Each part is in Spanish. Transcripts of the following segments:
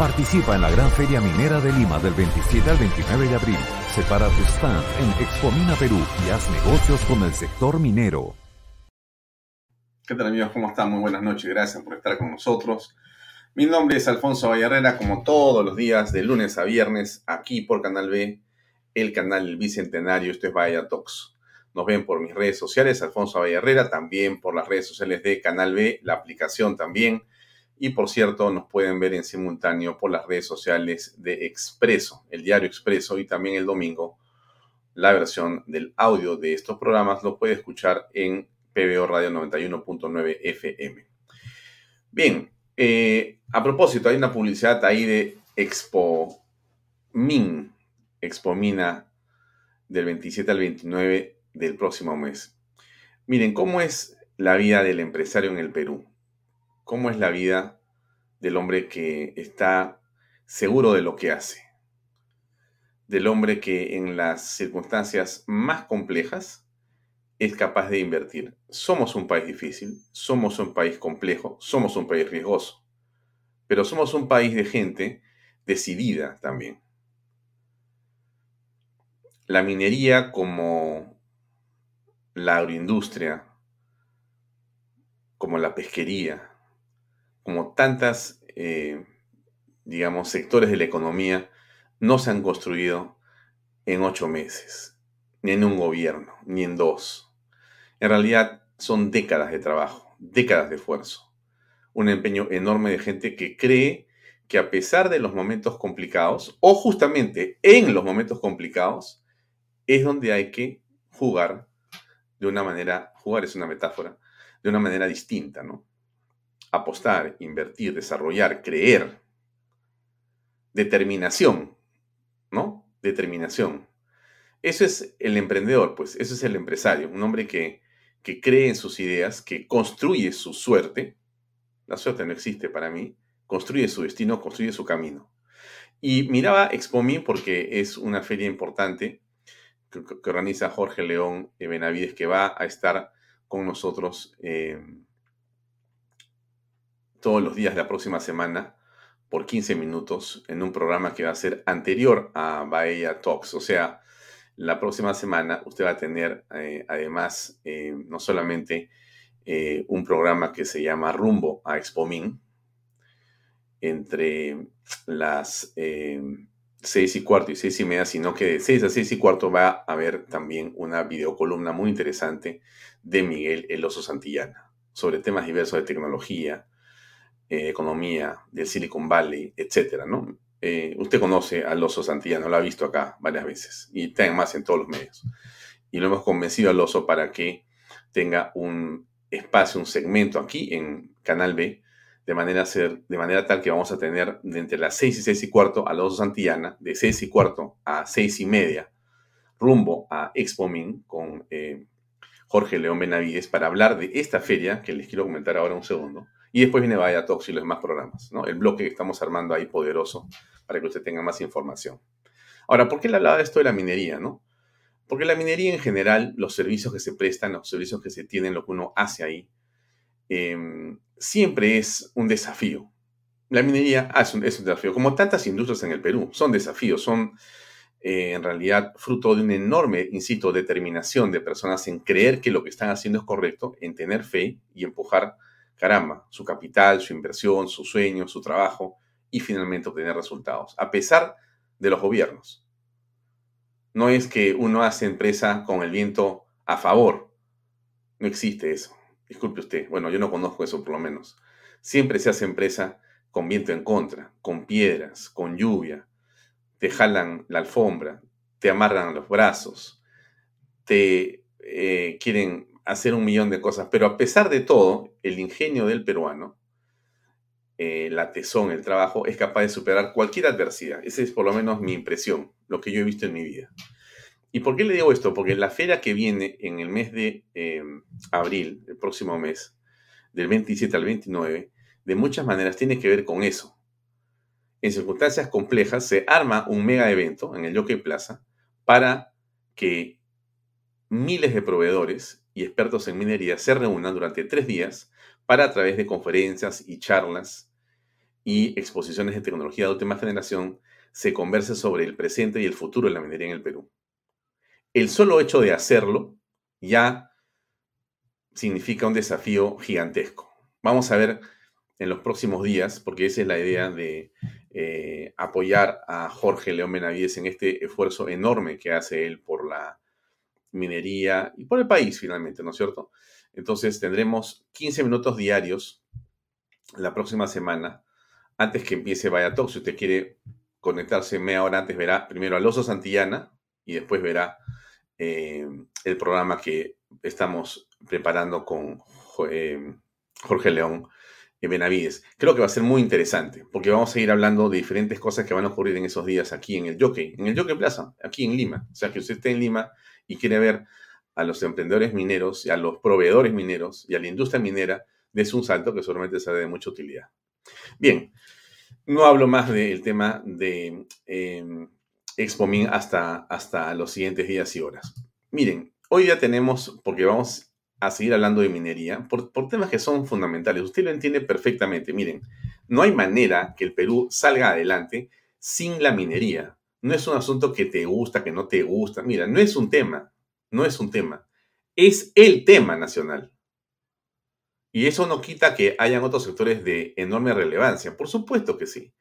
Participa en la Gran Feria Minera de Lima del 27 al 29 de abril. Separa tu stand en Expomina Perú y haz negocios con el sector minero. ¿Qué tal amigos? ¿Cómo están? Muy buenas noches. Gracias por estar con nosotros. Mi nombre es Alfonso Vallarrera, como todos los días, de lunes a viernes, aquí por Canal B, el canal Bicentenario. Esto es Vaya Talks. Nos ven por mis redes sociales, Alfonso Vallarrera, también por las redes sociales de Canal B, la aplicación también y por cierto, nos pueden ver en simultáneo por las redes sociales de Expreso, el diario Expreso y también el domingo. La versión del audio de estos programas lo puede escuchar en PBO Radio 91.9 FM. Bien, eh, a propósito, hay una publicidad ahí de Expo Min, Expo Mina, del 27 al 29 del próximo mes. Miren, ¿cómo es la vida del empresario en el Perú? Cómo es la vida del hombre que está seguro de lo que hace, del hombre que en las circunstancias más complejas es capaz de invertir. Somos un país difícil, somos un país complejo, somos un país riesgoso, pero somos un país de gente decidida también. La minería como la agroindustria, como la pesquería, como tantas, eh, digamos, sectores de la economía, no se han construido en ocho meses, ni en un gobierno, ni en dos. En realidad son décadas de trabajo, décadas de esfuerzo, un empeño enorme de gente que cree que a pesar de los momentos complicados, o justamente en los momentos complicados, es donde hay que jugar de una manera, jugar es una metáfora, de una manera distinta, ¿no? Apostar, invertir, desarrollar, creer. Determinación, ¿no? Determinación. Eso es el emprendedor, pues, eso es el empresario, un hombre que, que cree en sus ideas, que construye su suerte. La suerte no existe para mí. Construye su destino, construye su camino. Y miraba Expomi porque es una feria importante que, organiza Jorge León Benavides, que va a estar con nosotros eh, todos los días de la próxima semana por 15 minutos en un programa que va a ser anterior a Bahía Talks. O sea, la próxima semana usted va a tener eh, además eh, no solamente eh, un programa que se llama Rumbo a Expomin entre las 6 y cuarto y 6 y media, sino que de 6 a 6 y cuarto va a haber también una videocolumna muy interesante de Miguel El Oso Santillana sobre temas diversos de tecnología, eh, economía del Silicon Valley, etcétera, ¿no? Eh, usted conoce al oso Santillano, lo ha visto acá varias veces y está más en todos los medios. Y lo hemos convencido al oso para que tenga un espacio, un segmento aquí en Canal B, de manera, ser, de manera tal que vamos a tener entre las 6 y 6 y cuarto al oso Santillana, de 6 y cuarto a 6 y media, rumbo a Expomin con eh, Jorge León Benavides para hablar de esta feria que les quiero comentar ahora un segundo y después viene Vaya Talks y los demás programas, ¿no? El bloque que estamos armando ahí poderoso para que usted tenga más información. Ahora, ¿por qué le hablaba de esto de la minería, no? Porque la minería en general, los servicios que se prestan, los servicios que se tienen, lo que uno hace ahí, em, siempre es un desafío. La minería es un, es un, desafío, como tantas industrias en el Perú, son desafíos, son eh, en realidad fruto de una enorme, insisto, determinación de personas en creer que lo que están haciendo es correcto, en tener fe y empujar, caramba, su capital, su inversión, su sueño, su trabajo y finalmente obtener resultados, a pesar de los gobiernos. No es que uno hace empresa con el viento a favor. No existe eso. Disculpe usted. Bueno, yo no conozco eso por lo menos. Siempre se hace empresa con viento en contra, con piedras, con lluvia. Te jalan la alfombra, te amarran los brazos, te eh, quieren hacer un millón de cosas. Pero a pesar de todo, el ingenio del peruano, eh, la tesón, el trabajo, es capaz de superar cualquier adversidad. Esa es por lo menos mi impresión lo que yo he visto en mi vida. ¿Y por qué le digo esto? Porque la feria que viene en el mes de em, abril, el próximo mes, del 27 al 29, de muchas maneras tiene que ver con eso. En circunstancias complejas se arma un mega evento en el Jockey Plaza para que miles de proveedores y expertos en minería se reúnan durante tres días para a través de conferencias y charlas y exposiciones de tecnología de última generación se converse sobre el presente y el futuro de la minería en el Perú. El solo hecho de hacerlo ya significa un desafío gigantesco. Vamos a ver en los próximos días, porque esa es la idea de eh, apoyar a Jorge León Benavides en este esfuerzo enorme que hace él por la minería y por el país finalmente, ¿no es cierto? Entonces tendremos 15 minutos diarios la próxima semana, antes que empiece Vaya Talk. Si usted quiere conectarse media hora antes, verá primero a Loso Santillana y después verá eh, el programa que estamos preparando con eh, Jorge León Benavides. Creo que va a ser muy interesante, porque vamos a ir hablando de diferentes cosas que van a ocurrir en esos días aquí en el Jockey, en el Jockey Plaza, aquí en Lima. O sea, que usted esté en Lima y quiere ver a los emprendedores mineros, y a los proveedores mineros y a la industria minera, des un salto que seguramente será de mucha utilidad. Bien, no hablo más del tema de eh, Expomin hasta, hasta los siguientes días y horas. Miren, hoy ya tenemos, porque vamos a seguir hablando de minería, por, por temas que son fundamentales. Usted lo entiende perfectamente. Miren, no hay manera que el Perú salga adelante sin la minería. No es un asunto que te gusta, que no te gusta. Mira, no es un tema, no es un tema. Es el tema nacional. Y eso no quita que hayan otros sectores de enorme relevancia. Por supuesto que sí.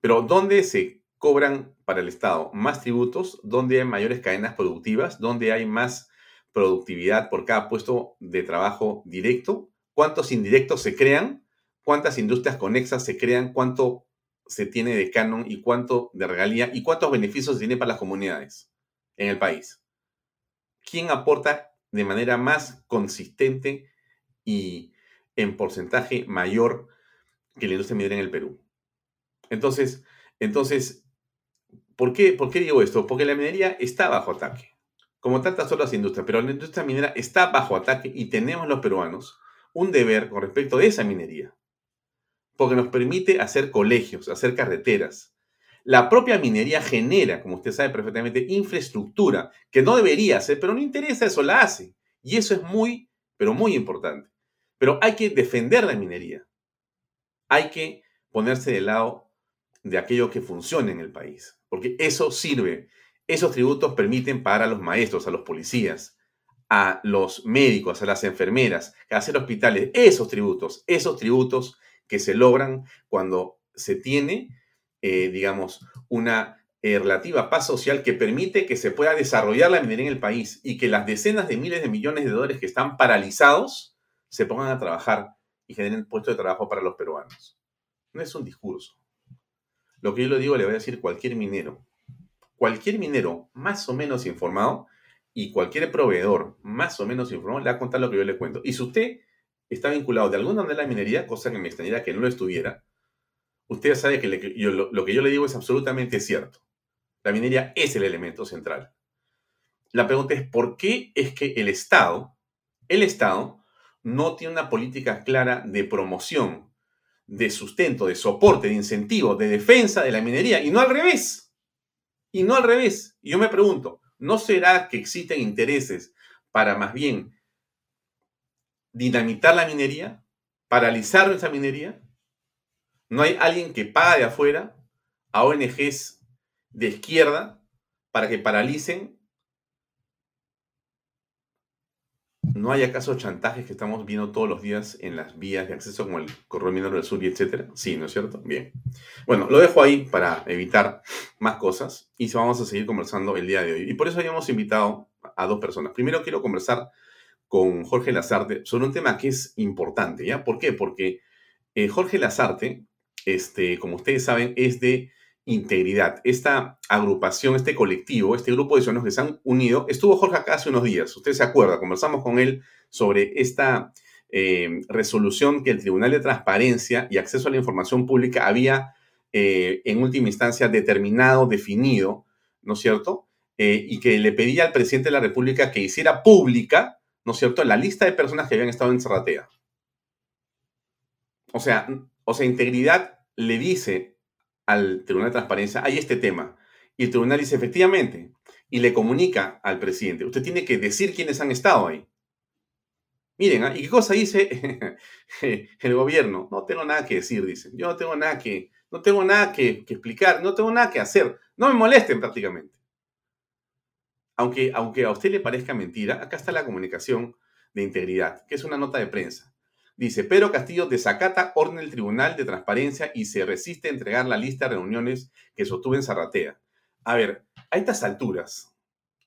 Pero ¿dónde se cobran para el Estado más tributos? ¿Dónde hay mayores cadenas productivas? ¿Dónde hay más productividad por cada puesto de trabajo directo? ¿Cuántos indirectos se crean? ¿Cuántas industrias conexas se crean? ¿Cuánto se tiene de canon y cuánto de regalía? ¿Y cuántos beneficios tiene para las comunidades en el país? ¿Quién aporta de manera más consistente y en porcentaje mayor que la industria minera en el Perú. Entonces, entonces ¿por, qué, ¿por qué digo esto? Porque la minería está bajo ataque, como tantas otras industrias, pero la industria minera está bajo ataque y tenemos los peruanos un deber con respecto de esa minería, porque nos permite hacer colegios, hacer carreteras. La propia minería genera, como usted sabe perfectamente, infraestructura que no debería hacer, pero no interesa, eso la hace. Y eso es muy, pero muy importante. Pero hay que defender la minería. Hay que ponerse del lado de aquello que funciona en el país, porque eso sirve. Esos tributos permiten pagar a los maestros, a los policías, a los médicos, a las enfermeras, a hacer hospitales. Esos tributos, esos tributos que se logran cuando se tiene, eh, digamos, una eh, relativa paz social que permite que se pueda desarrollar la minería en el país y que las decenas de miles de millones de dólares que están paralizados se pongan a trabajar y generen puestos de trabajo para los peruanos. No es un discurso. Lo que yo le digo le voy a decir cualquier minero. Cualquier minero más o menos informado y cualquier proveedor más o menos informado le va a contar lo que yo le cuento. Y si usted está vinculado de alguna manera a la minería, cosa que me extrañaría que no lo estuviera, usted sabe que lo que yo le digo es absolutamente cierto. La minería es el elemento central. La pregunta es, ¿por qué es que el Estado, el Estado, no tiene una política clara de promoción, de sustento, de soporte, de incentivo, de defensa de la minería, y no al revés. Y no al revés. Y yo me pregunto, ¿No será que existen intereses para más bien dinamitar la minería, paralizar esa minería? ¿No hay alguien que paga de afuera a ONGs de izquierda para que paralicen ¿No hay acaso chantajes que estamos viendo todos los días en las vías de acceso como el corredor minero del sur y etcétera? Sí, ¿no es cierto? Bien. Bueno, lo dejo ahí para evitar más cosas y vamos a seguir conversando el día de hoy. Y por eso habíamos invitado a dos personas. Primero quiero conversar con Jorge Lazarte sobre un tema que es importante, ¿ya? ¿Por qué? Porque eh, Jorge Lazarte, este, como ustedes saben, es de integridad. Esta agrupación, este colectivo, este grupo de ciudadanos que se han unido, estuvo Jorge acá hace unos días, usted se acuerda, conversamos con él sobre esta eh, resolución que el Tribunal de Transparencia y Acceso a la Información Pública había eh, en última instancia determinado, definido, ¿no es cierto? Y que le pedía al presidente de la República que hiciera pública, ¿no es cierto?, la lista de personas que habían estado en Cerratea. O sea, o sea, integridad le dice al Tribunal de Transparencia, hay este tema. Y el tribunal dice, efectivamente, y le comunica al presidente, usted tiene que decir quiénes han estado ahí. Miren, ¿ah? ¿y qué cosa dice el gobierno? No tengo nada que decir, dicen. Yo no tengo nada que, no tengo nada que, explicar, no tengo nada que hacer. No me molesten prácticamente. Aunque, aunque a usted le parezca mentira, acá está la comunicación de integridad, que es una nota de prensa. Dice, Pedro Castillo desacata orden del Tribunal de Transparencia y se resiste a entregar la lista de reuniones que sostuvo en Zarratea. A ver, a estas alturas,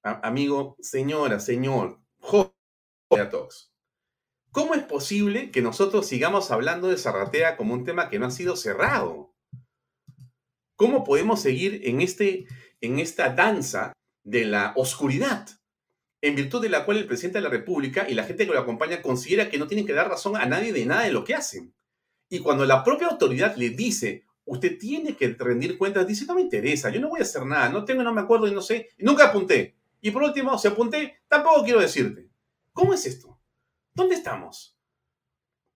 amigo, señora, señor, joven, ¿cómo es posible que nosotros sigamos hablando de Zarratea como un tema que no ha sido cerrado? ¿Cómo podemos seguir en, este, en esta danza de la oscuridad? en virtud de la cual el presidente de la República y la gente que lo acompaña considera que no tienen que dar razón a nadie de nada de lo que hacen. Y cuando la propia autoridad le dice, usted tiene que rendir cuentas, dice, no me interesa, yo no voy a hacer nada, no tengo, no me acuerdo y no sé, nunca apunté. Y por último, si apunté, tampoco quiero decirte. ¿Cómo es esto? ¿Dónde estamos?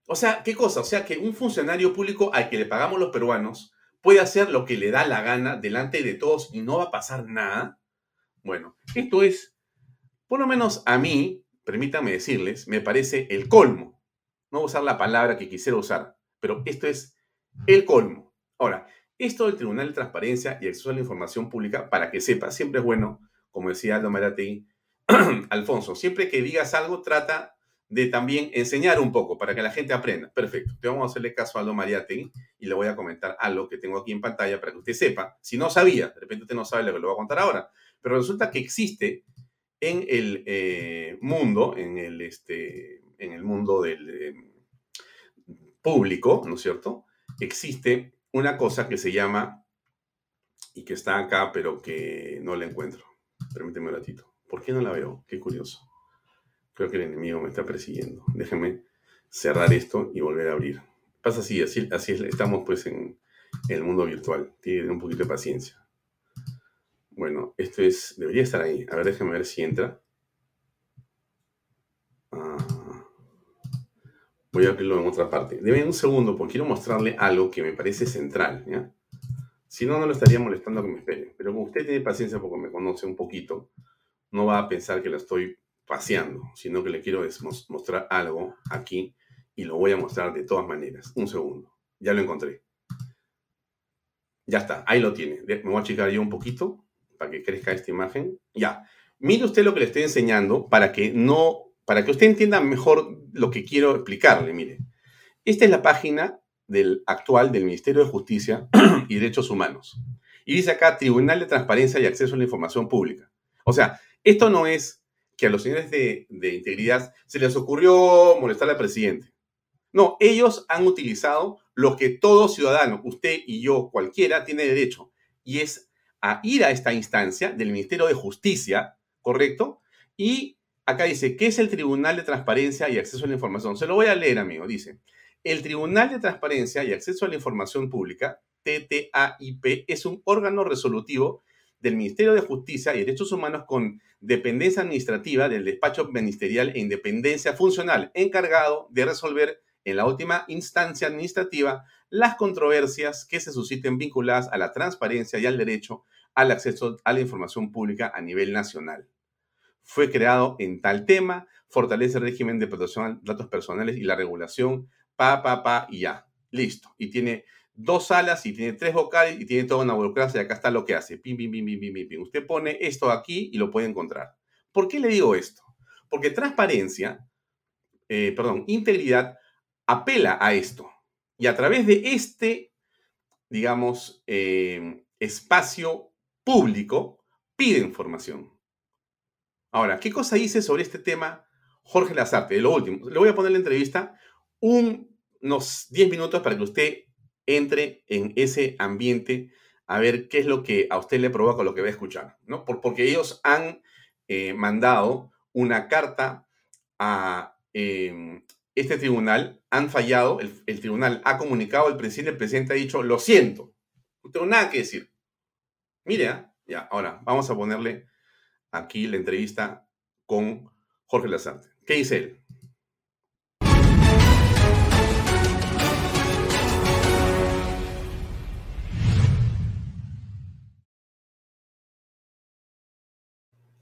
O sea, ¿qué cosa? O sea, que un funcionario público al que le pagamos los peruanos puede hacer lo que le da la gana delante de todos y no va a pasar nada. Bueno, esto es por lo menos a mí, permítanme decirles, me parece el colmo. No voy a usar la palabra que quisiera usar, pero esto es el colmo. Ahora, esto del Tribunal de Transparencia y Acceso a la Información Pública, para que sepa, siempre es bueno, como decía Aldo Marategui, Alfonso, siempre que digas algo, trata de también enseñar un poco para que la gente aprenda. Perfecto. Te vamos a hacerle caso a Aldo Mariategui y le voy a comentar algo que tengo aquí en pantalla para que usted sepa. Si no sabía, de repente usted no sabe lo que le voy a contar ahora, pero resulta que existe en el eh, mundo, en el, este, en el mundo del eh, público, ¿no es cierto? Existe una cosa que se llama, y que está acá, pero que no la encuentro. Permíteme un ratito. ¿Por qué no la veo? Qué curioso. Creo que el enemigo me está persiguiendo. Déjeme cerrar esto y volver a abrir. Pasa así, así, así estamos pues en el mundo virtual. Tiene un poquito de paciencia. Bueno, esto es, debería estar ahí. A ver, déjame ver si entra. Ah, voy a abrirlo en otra parte. Deme un segundo porque quiero mostrarle algo que me parece central. Si no, no lo estaría molestando que me espere. Pero como usted tiene paciencia porque me conoce un poquito, no va a pensar que lo estoy paseando, sino que le quiero mostrar algo aquí y lo voy a mostrar de todas maneras. Un segundo. Ya lo encontré. Ya está, ahí lo tiene. Me voy a achicar yo un poquito para que crezca esta imagen. Ya, mire usted lo que le estoy enseñando para que no, para que usted entienda mejor lo que quiero explicarle. Mire, esta es la página del actual del Ministerio de Justicia y Derechos Humanos. Y dice acá Tribunal de Transparencia y Acceso a la Información Pública. O sea, esto no es que a los señores de, de integridad se les ocurrió molestar al presidente. No, ellos han utilizado lo que todo ciudadano, usted y yo, cualquiera, tiene derecho, y es a ir a esta instancia del Ministerio de Justicia, ¿correcto? Y acá dice, ¿qué es el Tribunal de Transparencia y Acceso a la Información? Se lo voy a leer, amigo. Dice, el Tribunal de Transparencia y Acceso a la Información Pública, TTAIP, es un órgano resolutivo del Ministerio de Justicia y Derechos Humanos con dependencia administrativa del despacho ministerial e independencia funcional, encargado de resolver en la última instancia administrativa las controversias que se susciten vinculadas a la transparencia y al derecho al acceso a la información pública a nivel nacional. Fue creado en tal tema, fortalece el régimen de protección de datos personales y la regulación, pa, pa, pa, y ya. Listo. Y tiene dos salas y tiene tres vocales y tiene toda una burocracia y acá está lo que hace. Pim, pim, pim, pim, pim, pim. Usted pone esto aquí y lo puede encontrar. ¿Por qué le digo esto? Porque transparencia, eh, perdón, integridad apela a esto. Y a través de este, digamos, eh, espacio público, pide información. Ahora, ¿qué cosa dice sobre este tema Jorge Lazarte? Lo último, le voy a poner la entrevista unos 10 minutos para que usted entre en ese ambiente a ver qué es lo que a usted le provoca lo que va a escuchar, ¿no? porque ellos han eh, mandado una carta a em, este tribunal, han fallado, el, tribunal ha comunicado al presidente, el presidente ha dicho, lo siento, no tengo nada que decir. Mire, ya, ahora vamos a ponerle aquí la entrevista con Jorge Lazarte. ¿Qué dice él?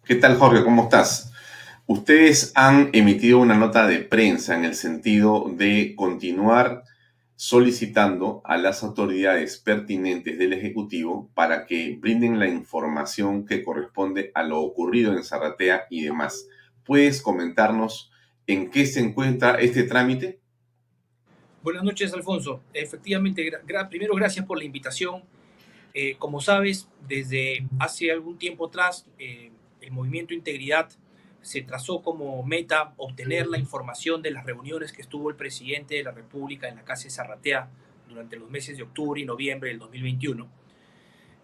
¿Qué tal, Jorge? ¿Cómo estás? Ustedes han emitido una nota de prensa en el sentido de continuar solicitando a las autoridades pertinentes del Ejecutivo para que brinden la información que corresponde a lo ocurrido en Zarratea y demás. ¿Puedes comentarnos en qué se encuentra este trámite? Buenas noches, Alfonso. Efectivamente, primero gracias por la invitación. Eh, como sabes, desde hace algún tiempo atrás, eh, el movimiento Integridad se trazó como meta obtener la información de las reuniones que estuvo el presidente de la República en la Casa de Zarratea durante los meses de octubre y noviembre del 2021.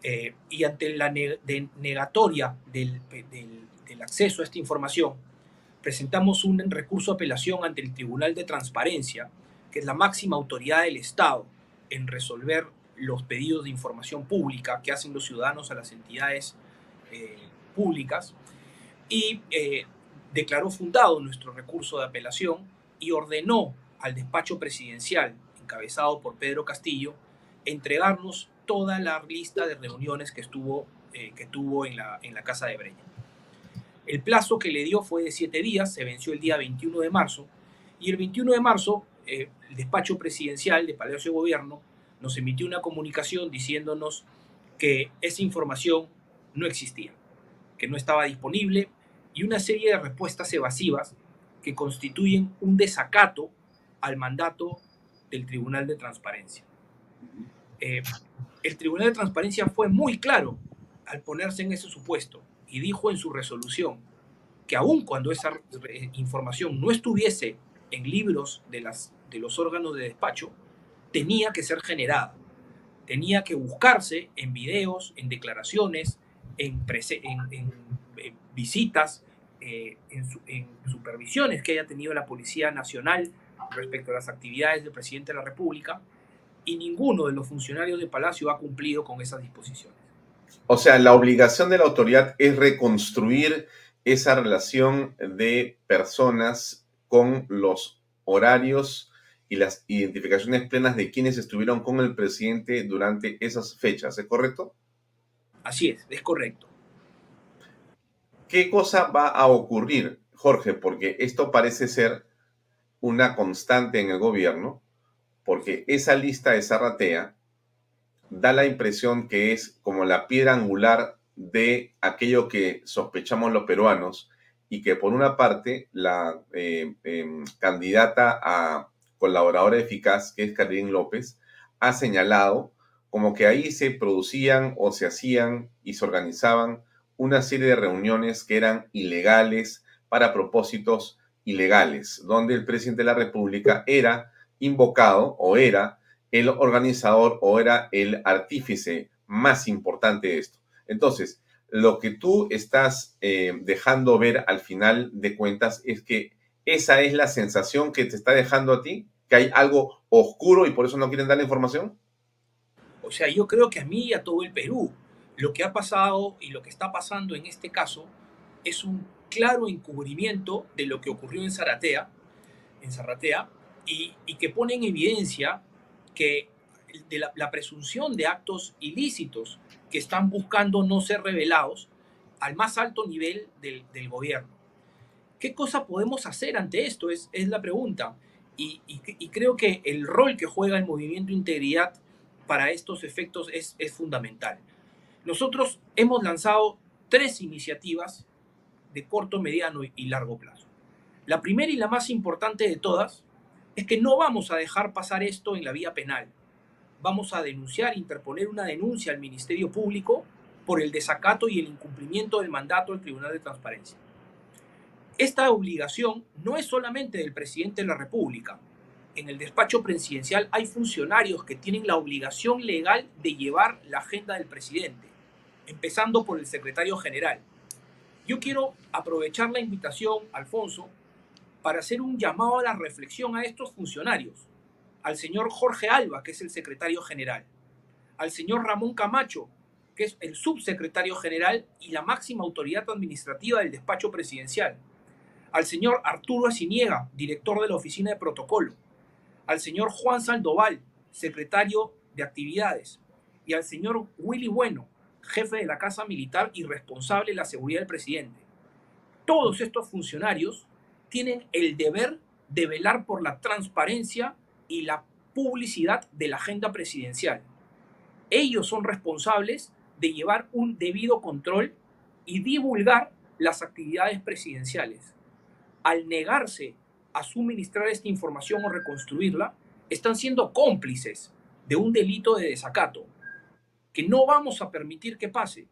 Eh, y ante la negatoria del, acceso a esta información, presentamos un recurso de apelación ante el Tribunal de Transparencia, que es la máxima autoridad del Estado en resolver los pedidos de información pública que hacen los ciudadanos a las entidades eh, públicas y eh, declaró fundado nuestro recurso de apelación y ordenó al despacho presidencial, encabezado por Pedro Castillo, entregarnos toda la lista de reuniones que, estuvo, eh, que tuvo en la, en la Casa de Breña. El plazo que le dio fue de siete días, se venció el día 21 de marzo, y el 21 de marzo eh, el despacho presidencial de Palacio de Gobierno nos emitió una comunicación diciéndonos que esa información no existía que no estaba disponible y una serie de respuestas evasivas que constituyen un desacato al mandato del Tribunal de Transparencia. Eh, el Tribunal de Transparencia fue muy claro al ponerse en ese supuesto y dijo en su resolución que aun cuando esa información no estuviese en libros de, las, de los órganos de despacho, tenía que ser generada, tenía que buscarse en videos, en declaraciones, en, visitas, eh, en, supervisiones que haya tenido la Policía Nacional respecto a las actividades del presidente de la República, y ninguno de los funcionarios de Palacio ha cumplido con esas disposiciones. O sea, la obligación de la autoridad es reconstruir esa relación de personas con los horarios y las identificaciones plenas de quienes estuvieron con el presidente durante esas fechas, ¿es correcto? Así es, es correcto. ¿Qué cosa va a ocurrir, Jorge? Porque esto parece ser una constante en el gobierno, porque esa lista de Zarratea da la impresión que es como la piedra angular de aquello que sospechamos los peruanos y que por una parte la eh, em, candidata a colaboradora eficaz, que es Karin López, ha señalado como que ahí se producían o se hacían y se organizaban una serie de reuniones que eran ilegales para propósitos ilegales, donde el presidente de la República era invocado o era el organizador o era el artífice más importante de esto. Entonces, lo que tú estás eh, dejando ver al final de cuentas es que esa es la sensación que te está dejando a ti, que hay algo oscuro y por eso no quieren dar la información. O sea, yo creo que a mí y a todo el Perú, lo que ha pasado y lo que está pasando en este caso es un claro encubrimiento de lo que ocurrió en Zaratea, en Zarratea, y, que pone en evidencia que de la, presunción de actos ilícitos que están buscando no ser revelados al más alto nivel del, gobierno. ¿Qué cosa podemos hacer ante esto? Es, es la pregunta. Y, creo que el rol que juega el movimiento Integridad para estos efectos es, es fundamental. Nosotros hemos lanzado tres iniciativas de corto, mediano y largo plazo. La primera y la más importante de todas es que no vamos a dejar pasar esto en la vía penal. Vamos a denunciar, interponer una denuncia al Ministerio Público por el desacato y el incumplimiento del mandato del Tribunal de Transparencia. Esta obligación no es solamente del presidente de la República. En el despacho presidencial hay funcionarios que tienen la obligación legal de llevar la agenda del presidente, empezando por el secretario general. Yo quiero aprovechar la invitación, Alfonso, para hacer un llamado a la reflexión a estos funcionarios, al señor Jorge Alba, que es el secretario general, al señor Ramón Camacho, que es el subsecretario general y la máxima autoridad administrativa del despacho presidencial, al señor Arturo Asiniega, director de la oficina de protocolo, al señor Juan Sandoval, secretario de actividades, y al señor Willy Bueno, jefe de la Casa Militar y responsable de la seguridad del presidente. Todos estos funcionarios tienen el deber de velar por la transparencia y la publicidad de la agenda presidencial. Ellos son responsables de llevar un debido control y divulgar las actividades presidenciales. Al negarse a suministrar esta información o reconstruirla, están siendo cómplices de un delito de desacato que no vamos a permitir que pase.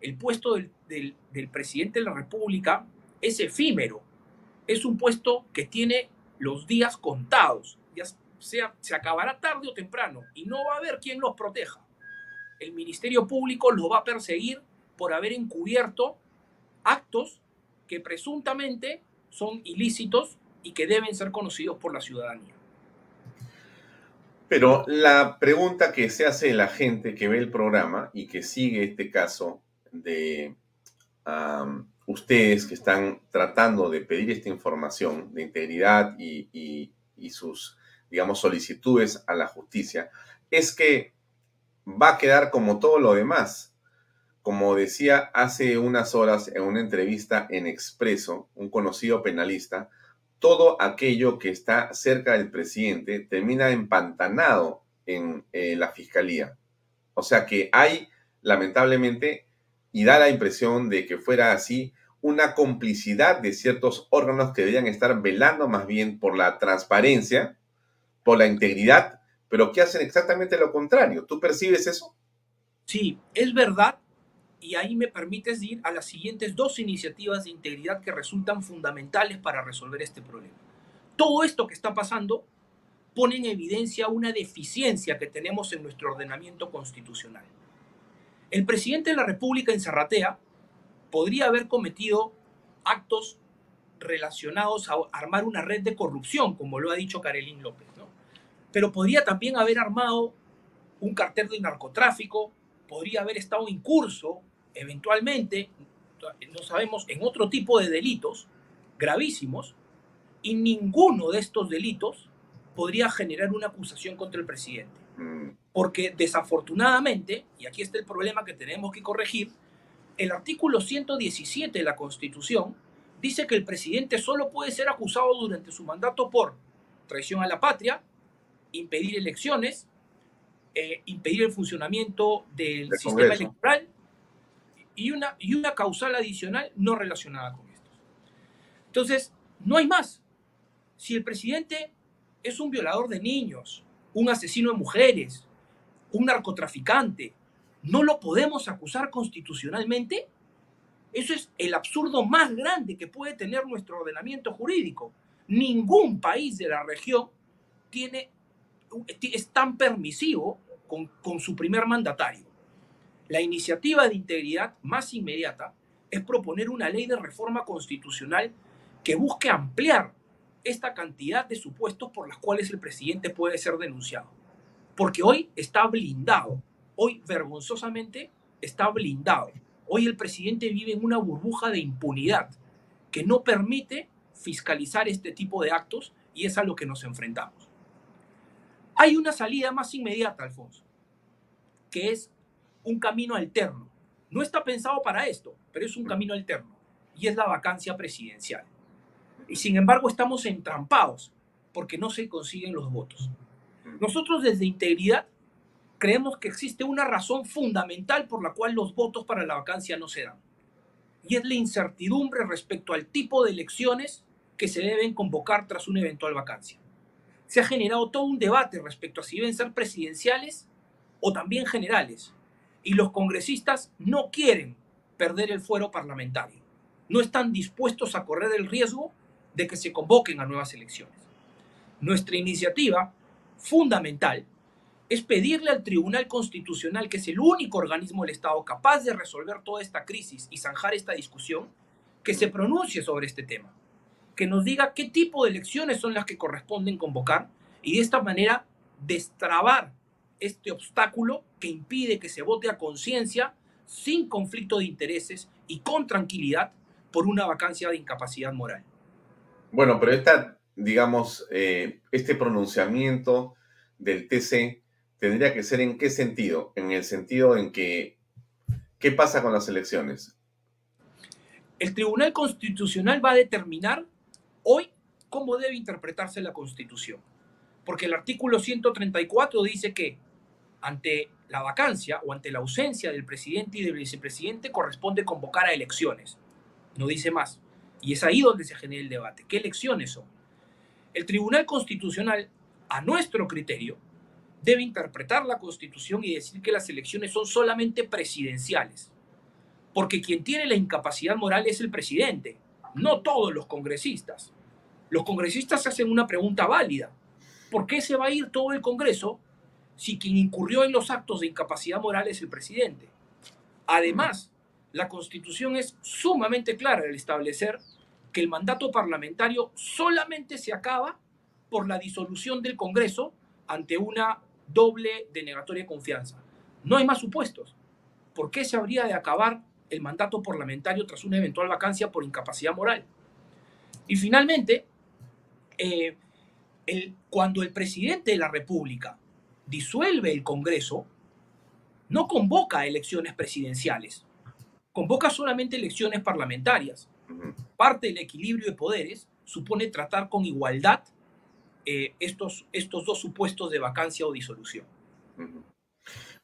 El puesto del, del presidente de la República es efímero es un puesto que tiene los días contados. Ya sea, se acabará tarde o temprano y no va a haber quien los proteja. El Ministerio Público los va a perseguir por haber encubierto actos que presuntamente son ilícitos y que deben ser conocidos por la ciudadanía. Pero la pregunta que se hace la gente que ve el programa y que sigue este caso de ustedes que están tratando de pedir esta información de integridad y, sus, digamos, solicitudes a la justicia, es que va a quedar como todo lo demás. Como decía hace unas horas en una entrevista en Expreso, un conocido penalista, todo aquello que está cerca del presidente termina empantanado en eh, la fiscalía. O sea que hay, lamentablemente, y da la impresión de que fuera así, una complicidad de ciertos órganos que deberían estar velando más bien por la transparencia, por la integridad, pero que hacen exactamente lo contrario. ¿Tú percibes eso? Sí, es verdad. Y ahí me permites ir a las siguientes dos iniciativas de integridad que resultan fundamentales para resolver este problema. Todo esto que está pasando pone en evidencia una deficiencia que tenemos en nuestro ordenamiento constitucional. El presidente de la República en Zarratea podría haber cometido actos relacionados a armar una red de corrupción, como lo ha dicho Karelín López, ¿no? Pero podría también haber armado un cartel de narcotráfico, podría haber estado en curso, eventualmente, no sabemos, en otro tipo de delitos gravísimos, y ninguno de estos delitos podría generar una acusación contra el presidente. Mm. Porque desafortunadamente, y aquí está el problema que tenemos que corregir, el artículo 117 de la Constitución dice que el presidente solo puede ser acusado durante su mandato por traición a la patria, impedir elecciones, eh, impedir el funcionamiento del sistema electoral y una, y una causal adicional no relacionada con esto. Entonces, no hay más. Si el presidente es un violador de niños, un asesino de mujeres, un narcotraficante, no lo podemos acusar constitucionalmente. Eso es el absurdo más grande que puede tener nuestro ordenamiento jurídico. Ningún país de la región tiene, es tan permisivo con, con su primer mandatario. La iniciativa de integridad más inmediata es proponer una ley de reforma constitucional que busque ampliar esta cantidad de supuestos por las cuales el presidente puede ser denunciado. Porque hoy está blindado hoy vergonzosamente está blindado. Hoy el presidente vive en una burbuja de impunidad que no permite fiscalizar este tipo de actos y es a lo que nos enfrentamos. Hay una salida más inmediata, Alfonso, que es un camino alterno. No está pensado para esto, pero es un camino alterno y es la vacancia presidencial. Y sin embargo estamos entrampados porque no se consiguen los votos. Nosotros desde Integridad creemos que existe una razón fundamental por la cual los votos para la vacancia no se dan. Y es la incertidumbre respecto al tipo de elecciones que se deben convocar tras una eventual vacancia. Se ha generado todo un debate respecto a si deben ser presidenciales o también generales. Y los congresistas no quieren perder el fuero parlamentario. No están dispuestos a correr el riesgo de que se convoquen a nuevas elecciones. Nuestra iniciativa fundamental es pedirle al Tribunal Constitucional, que es el único organismo del Estado capaz de resolver toda esta crisis y zanjar esta discusión, que se pronuncie sobre este tema, que nos diga qué tipo de elecciones son las que corresponden convocar y de esta manera destrabar este obstáculo que impide que se vote a conciencia, sin conflicto de intereses y con tranquilidad por una vacancia de incapacidad moral. Bueno, pero esta, digamos, eh, este pronunciamiento del TC tendría que ser en qué sentido? En el sentido en que, ¿qué pasa con las elecciones? El Tribunal Constitucional va a determinar hoy cómo debe interpretarse la Constitución. Porque el artículo 134 dice que ante la vacancia o ante la ausencia del presidente y del vicepresidente corresponde convocar a elecciones. No dice más. Y es ahí donde se genera el debate. ¿Qué elecciones son? El Tribunal Constitucional, a nuestro criterio, debe interpretar la Constitución y decir que las elecciones son solamente presidenciales. Porque quien tiene la incapacidad moral es el presidente, no todos los congresistas. Los congresistas hacen una pregunta válida. ¿Por qué se va a ir todo el Congreso si quien incurrió en los actos de incapacidad moral es el presidente? Además, la Constitución es sumamente clara al establecer que el mandato parlamentario solamente se acaba por la disolución del Congreso ante una doble denegatoria de confianza. No hay más supuestos. ¿Por qué se habría de acabar el mandato parlamentario tras una eventual vacancia por incapacidad moral? Y finalmente, eh, cuando el presidente de la República disuelve el Congreso, no convoca elecciones presidenciales, convoca solamente elecciones parlamentarias. Parte del equilibrio de poderes supone tratar con igualdad eh, estos, estos dos supuestos de vacancia o disolución.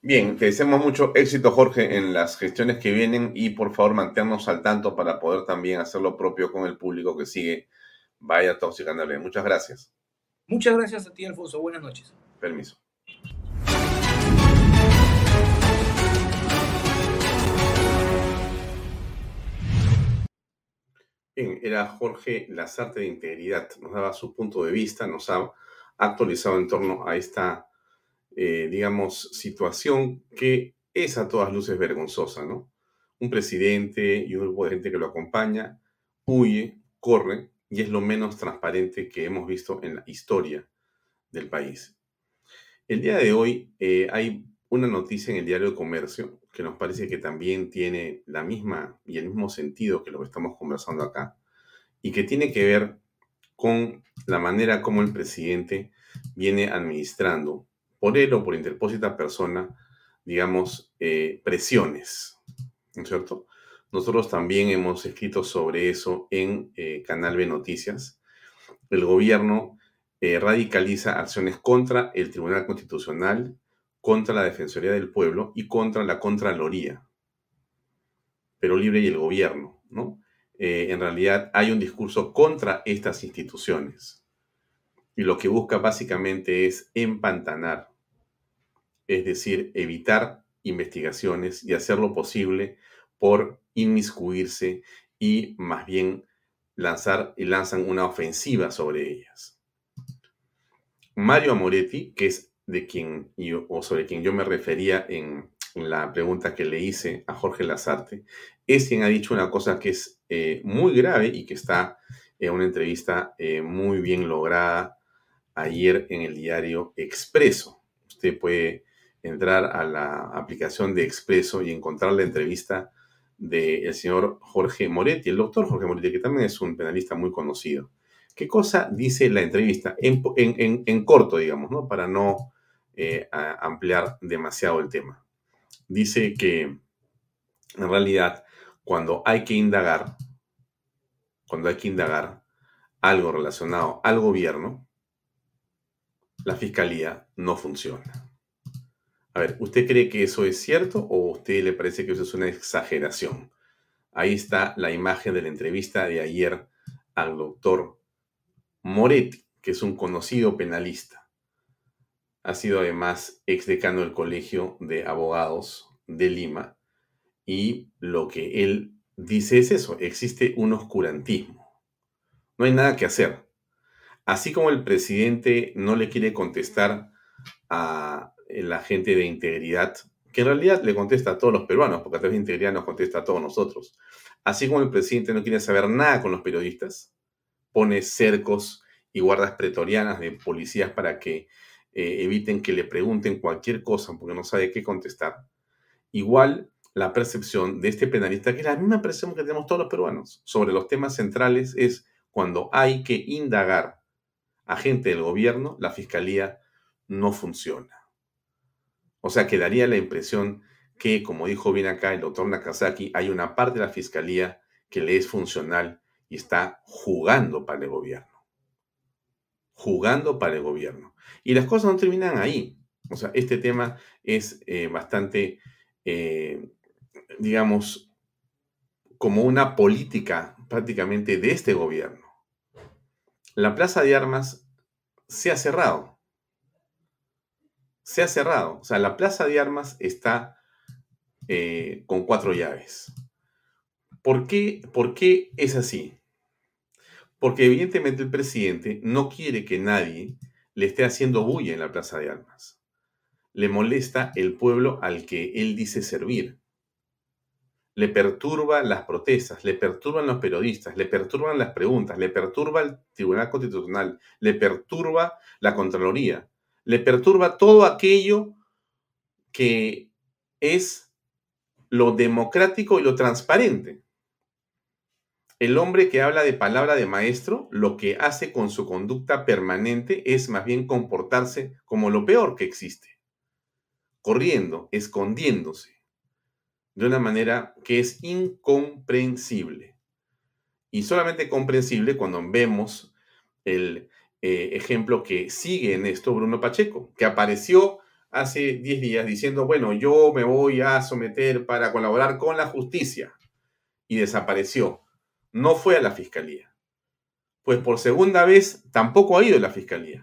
Bien, te deseamos mucho éxito, Jorge, en las gestiones que vienen y por favor mantenernos al tanto para poder también hacer lo propio con el público que sigue Vaya Tóxica Muchas gracias. Muchas gracias a ti, Alfonso. Buenas noches. Permiso. Bien, era Jorge Lazarte de Integridad. Nos daba su punto de vista, nos ha actualizado en torno a esta, eh, digamos, situación que es a todas luces vergonzosa, ¿no? Un presidente y un grupo de gente que lo acompaña huye, corre, y es lo menos transparente que hemos visto en la historia del país. El día de hoy eh, hay una noticia en el diario de Comercio que nos parece que también tiene la misma y el mismo sentido que lo que estamos conversando acá, y que tiene que ver con la manera como el presidente viene administrando, por él o por interpósita persona, digamos, eh, presiones, ¿no es cierto? Nosotros también hemos escrito sobre eso en eh, Canal B Noticias. El gobierno eh, radicaliza acciones contra el Tribunal Constitucional, contra la Defensoría del Pueblo y contra la Contraloría. Pero Libre y el gobierno, ¿no? Eh, en realidad hay un discurso contra estas instituciones. Y lo que busca básicamente es empantanar, es decir, evitar investigaciones y hacer lo posible por inmiscuirse y más bien lanzar y lanzan una ofensiva sobre ellas. Mario Amoretti, que es de quien yo, o sobre quien yo me refería en la pregunta que le hice a Jorge Lazarte, es quien ha dicho una cosa que es eh, muy grave y que está en una entrevista eh, muy bien lograda ayer en el diario Expreso. Usted puede entrar a la aplicación de Expreso y encontrar la entrevista del señor Jorge Moretti, el doctor Jorge Moretti, que también es un penalista muy conocido. ¿Qué cosa dice la entrevista? En, corto, digamos, ¿no? Para no eh, ampliar demasiado el tema. dice que en realidad cuando hay que indagar, cuando hay que indagar algo relacionado al gobierno, la fiscalía no funciona. A ver, ¿usted cree que eso es cierto o a usted le parece que eso es una exageración? Ahí está la imagen de la entrevista de ayer al doctor Moretti, que es un conocido penalista. Ha sido además exdecano del Colegio de Abogados de Lima y lo que él dice es eso, existe un oscurantismo. No hay nada que hacer. Así como el presidente no le quiere contestar a la gente de integridad, que en realidad le contesta a todos los peruanos, porque a través de integridad nos contesta a todos nosotros. Así como el presidente no quiere saber nada con los periodistas, pone cercos y guardas pretorianas de policías para que eh, eviten que le pregunten cualquier cosa porque no sabe qué contestar. Igual la percepción de este penalista, que es la misma percepción que tenemos todos los peruanos sobre los temas centrales, es cuando hay que indagar a gente del gobierno, la fiscalía no funciona. O sea, quedaría la impresión que, como dijo bien acá el doctor Nakazaki, hay una parte de la fiscalía que le es funcional y está jugando para el gobierno. Jugando para el gobierno. Y las cosas no terminan ahí. O sea, este tema es eh, bastante, eh, digamos, como una política prácticamente de este gobierno. La plaza de armas se ha cerrado se ha cerrado. O sea, la plaza de armas está eh, con cuatro llaves. ¿Por qué, ¿Por qué es así? Porque evidentemente el presidente no quiere que nadie le esté haciendo bulla en la plaza de armas. Le molesta el pueblo al que él dice servir. Le perturba las protestas, le perturban los periodistas, le perturban las preguntas, le perturba el Tribunal Constitucional, le perturba la Contraloría le perturba todo aquello que es lo democrático y lo transparente. El hombre que habla de palabra de maestro, lo que hace con su conducta permanente es más bien comportarse como lo peor que existe, corriendo, escondiéndose, de una manera que es incomprensible. Y solamente comprensible cuando vemos el eh, ejemplo que sigue en esto Bruno Pacheco, que apareció hace 10 días diciendo, bueno, yo me voy a someter para colaborar con la justicia. Y desapareció. No fue a la fiscalía. Pues por segunda vez tampoco ha ido a la fiscalía.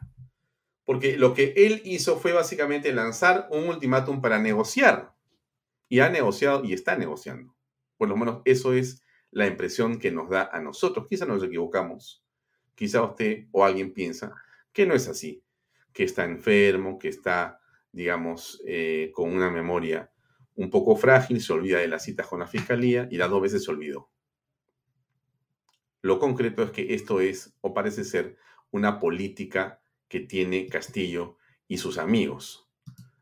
Porque lo que él hizo fue básicamente lanzar un ultimátum para negociar. Y ha negociado y está negociando. Por lo menos eso es la impresión que nos da a nosotros. Quizá nos equivocamos Quizá usted o alguien piensa que no es así, que está enfermo, que está, digamos, eh, con una memoria un poco frágil, se olvida de las citas con la fiscalía y las dos veces se olvidó. Lo concreto es que esto es, o parece ser, una política que tiene Castillo y sus amigos,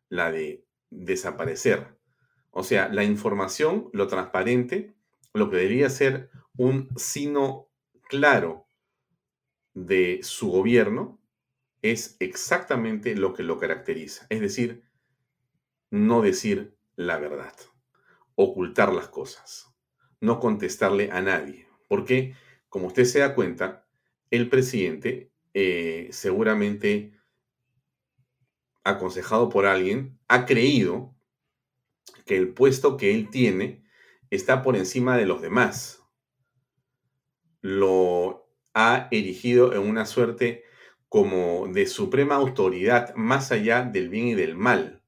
la de desaparecer. O sea, la información, lo transparente, lo que debería ser un sino claro de su gobierno es exactamente lo que lo caracteriza, es decir, no decir la verdad, ocultar las cosas, no contestarle a nadie, porque, como usted se da cuenta, el presidente eh, seguramente aconsejado por alguien, ha creído que el puesto que él tiene está por encima de los demás. Lo ha erigido en una suerte como de suprema autoridad más allá del bien y del mal.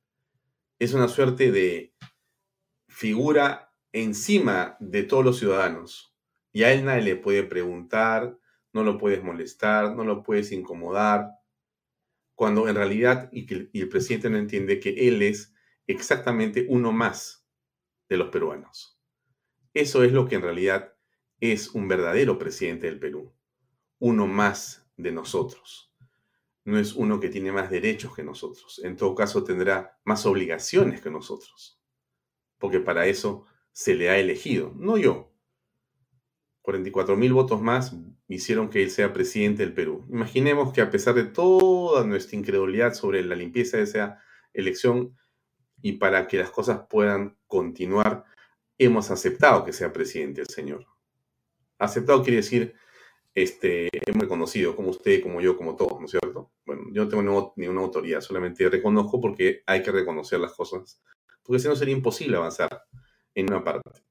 Es una suerte de figura encima de todos los ciudadanos. Y a él nadie le puede preguntar, no lo puedes molestar, no lo puedes incomodar, cuando en realidad, y, el presidente no entiende que él es exactamente uno más de los peruanos. Eso es lo que en realidad es un verdadero presidente del Perú uno más de nosotros. No es uno que tiene más derechos que nosotros. En todo caso, tendrá más obligaciones que nosotros. Porque para eso se le ha elegido, no yo. 44 mil votos más hicieron que él sea presidente del Perú. Imaginemos que a pesar de toda nuestra incredulidad sobre la limpieza de esa elección, y para que las cosas puedan continuar, hemos aceptado que sea presidente el señor. Aceptado quiere decir, este, hemos reconocido, como usted, como yo, como todos, ¿no es cierto? Bueno, yo no tengo ninguna autoridad, solamente reconozco porque hay que reconocer las cosas, porque si no sería imposible avanzar en una parte,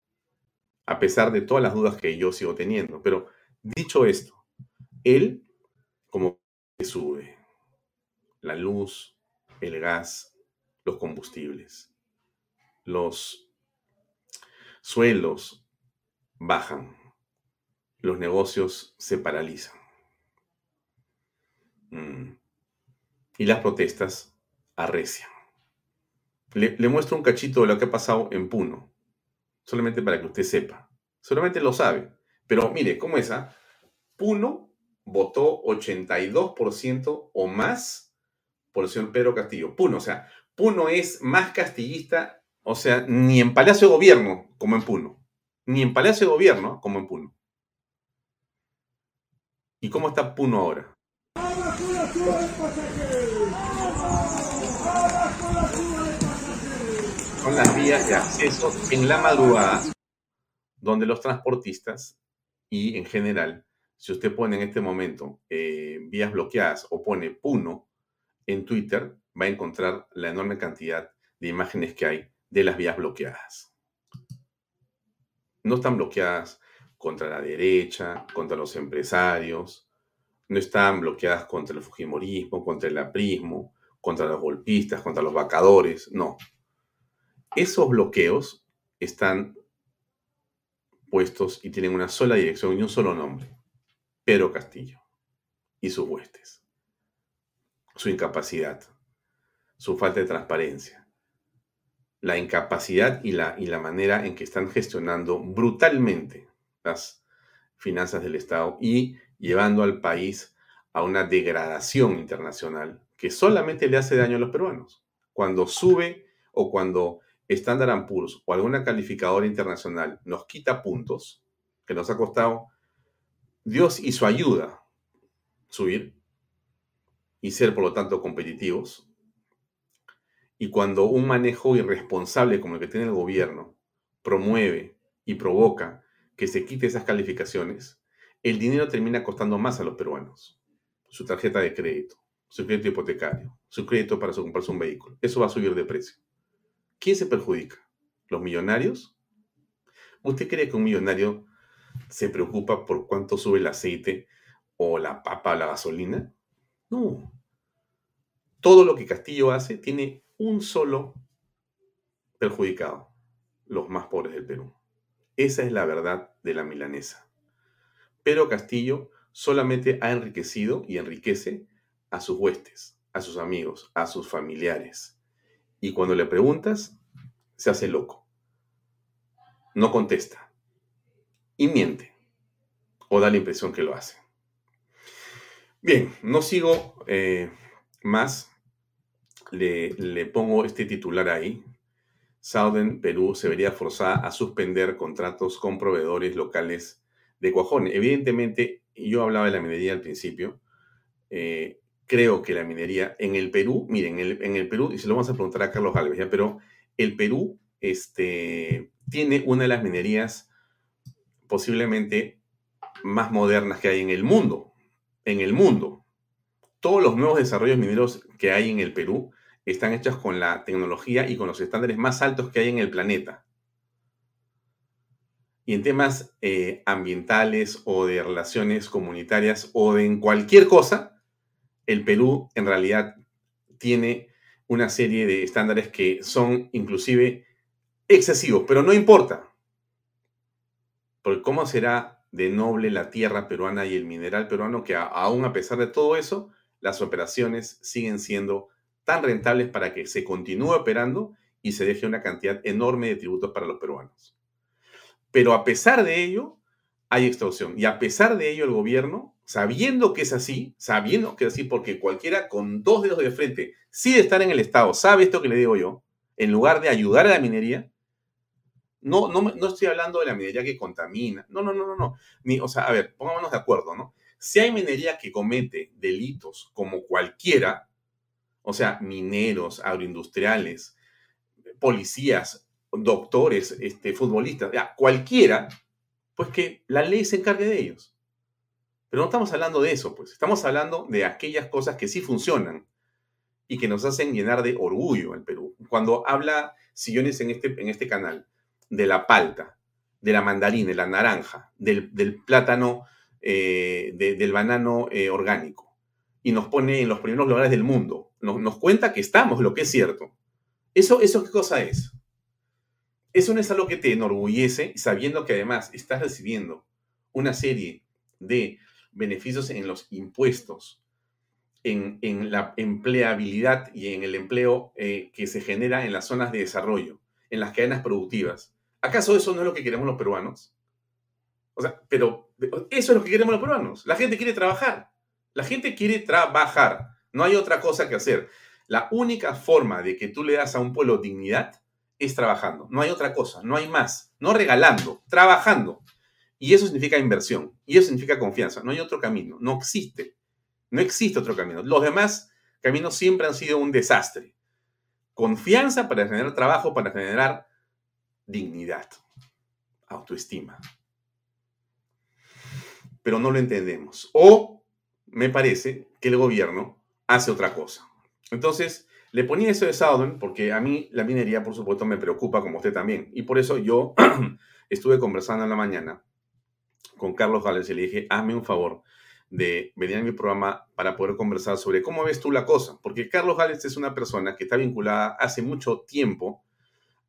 a pesar de todas las dudas que yo sigo teniendo. Pero dicho esto, él, como sube la luz, el gas, los combustibles, los suelos bajan, los negocios se paralizan. Mm. Y las protestas arrecian. Le, le, muestro un cachito de lo que ha pasado en Puno, solamente para que usted sepa. Solamente lo sabe. Pero mire, ¿cómo es? Ah? Puno votó 82% o más por el señor Pedro Castillo. Puno, o sea, Puno es más castillista, o sea, ni en Palacio de Gobierno como en Puno. Ni en Palacio de Gobierno como en Puno. ¿Y cómo está Puno ahora? Son las vías de acceso en la madrugada donde los transportistas y en general, si usted pone en este momento eh, vías bloqueadas o pone Puno en Twitter, va a encontrar la enorme cantidad de imágenes que hay de las vías bloqueadas. No están bloqueadas contra la derecha, contra los empresarios, no están bloqueadas contra el Fujimorismo, contra el aprismo, contra los golpistas, contra los vacadores, no. Esos bloqueos están puestos y tienen una sola dirección y un solo nombre, Pedro Castillo y sus huestes. Su incapacidad, su falta de transparencia, la incapacidad y la, y la manera en que están gestionando brutalmente las finanzas del Estado y llevando al país a una degradación internacional que solamente le hace daño a los peruanos. Cuando sube o cuando Standard Poor's o alguna calificadora internacional nos quita puntos, que nos ha costado Dios y su ayuda subir y ser por lo tanto competitivos, y cuando un manejo irresponsable como el que tiene el gobierno promueve y provoca que se quite esas calificaciones, el dinero termina costando más a los peruanos. Su tarjeta de crédito, su crédito hipotecario, su crédito para comprarse un vehículo. Eso va a subir de precio. ¿Quién se perjudica? ¿Los millonarios? ¿Usted cree que un millonario se preocupa por cuánto sube el aceite o la papa o la gasolina? No. Todo lo que Castillo hace tiene un solo perjudicado, los más pobres del Perú. Esa es la verdad de la milanesa. Pero Castillo solamente ha enriquecido y enriquece a sus huestes, a sus amigos, a sus familiares. Y cuando le preguntas, se hace loco. No contesta. Y miente. O da la impresión que lo hace. Bien, no sigo eh, más. Le, pongo este titular ahí. Southern Perú se vería forzada a suspender contratos con proveedores locales de cuajones. Evidentemente, yo hablaba de la minería al principio. Eh, creo que la minería en el Perú, miren, en el, Perú, y se lo vamos a preguntar a Carlos Alves, pero el Perú este, tiene una de las minerías posiblemente más modernas que hay en el mundo. En el mundo. Todos los nuevos desarrollos mineros que hay en el Perú están hechos con la tecnología y con los estándares más altos que hay en el planeta. Y en temas eh, ambientales o de relaciones comunitarias o de en cualquier cosa, el Perú en realidad tiene una serie de estándares que son inclusive excesivos, pero no importa. Porque cómo será de noble la tierra peruana y el mineral peruano que aún a pesar de todo eso, las operaciones siguen siendo tan rentables para que se continúe operando y se deje una cantidad enorme de tributos para los peruanos. Pero a pesar de ello, hay extorsión. Y a pesar de ello, el gobierno, sabiendo que es así, sabiendo que es así, porque cualquiera con dos dedos de frente, sí de estar en el Estado, sabe esto que le digo yo, en lugar de ayudar a la minería, no, no, no estoy hablando de la minería que contamina. No, no, no, no, no. O sea, a ver, pongámonos de acuerdo, ¿no? Si hay minería que comete delitos como cualquiera, o sea, mineros, agroindustriales, policías, doctores, este, futbolistas, ya, cualquiera, pues que la ley se encargue de ellos. Pero no estamos hablando de eso, pues. Estamos hablando de aquellas cosas que sí funcionan y que nos hacen llenar de orgullo el Perú. Cuando habla Sillones en este, en este canal de la palta, de la mandarina, de la naranja, del, plátano, eh, del banano eh, orgánico, y nos pone en los primeros lugares del mundo, nos, nos cuenta que estamos, lo que es cierto. ¿Eso, ¿Eso qué cosa es? Eso no es algo que te enorgullece, sabiendo que además estás recibiendo una serie de beneficios en los impuestos, en, la empleabilidad y en el empleo eh, que se genera en las zonas de desarrollo, en las cadenas productivas. ¿Acaso eso no es lo que queremos los peruanos? O sea, pero eso es lo que queremos los peruanos. La gente quiere trabajar. La gente quiere trabajar. No hay otra cosa que hacer. La única forma de que tú le das a un pueblo dignidad es trabajando. No hay otra cosa, no hay más. No regalando, trabajando. Y eso significa inversión. Y eso significa confianza. No hay otro camino. No existe. No existe otro camino. Los demás caminos siempre han sido un desastre. Confianza para generar trabajo, para generar dignidad, autoestima. Pero no lo entendemos. O me parece que el gobierno hace otra cosa. Entonces, le ponía eso de Southern porque a mí la minería, por supuesto, me preocupa como usted también. Y por eso yo estuve conversando en la mañana con Carlos Gales y le dije, hazme un favor de venir a mi programa para poder conversar sobre cómo ves tú la cosa. Porque Carlos Gales es una persona que está vinculada hace mucho tiempo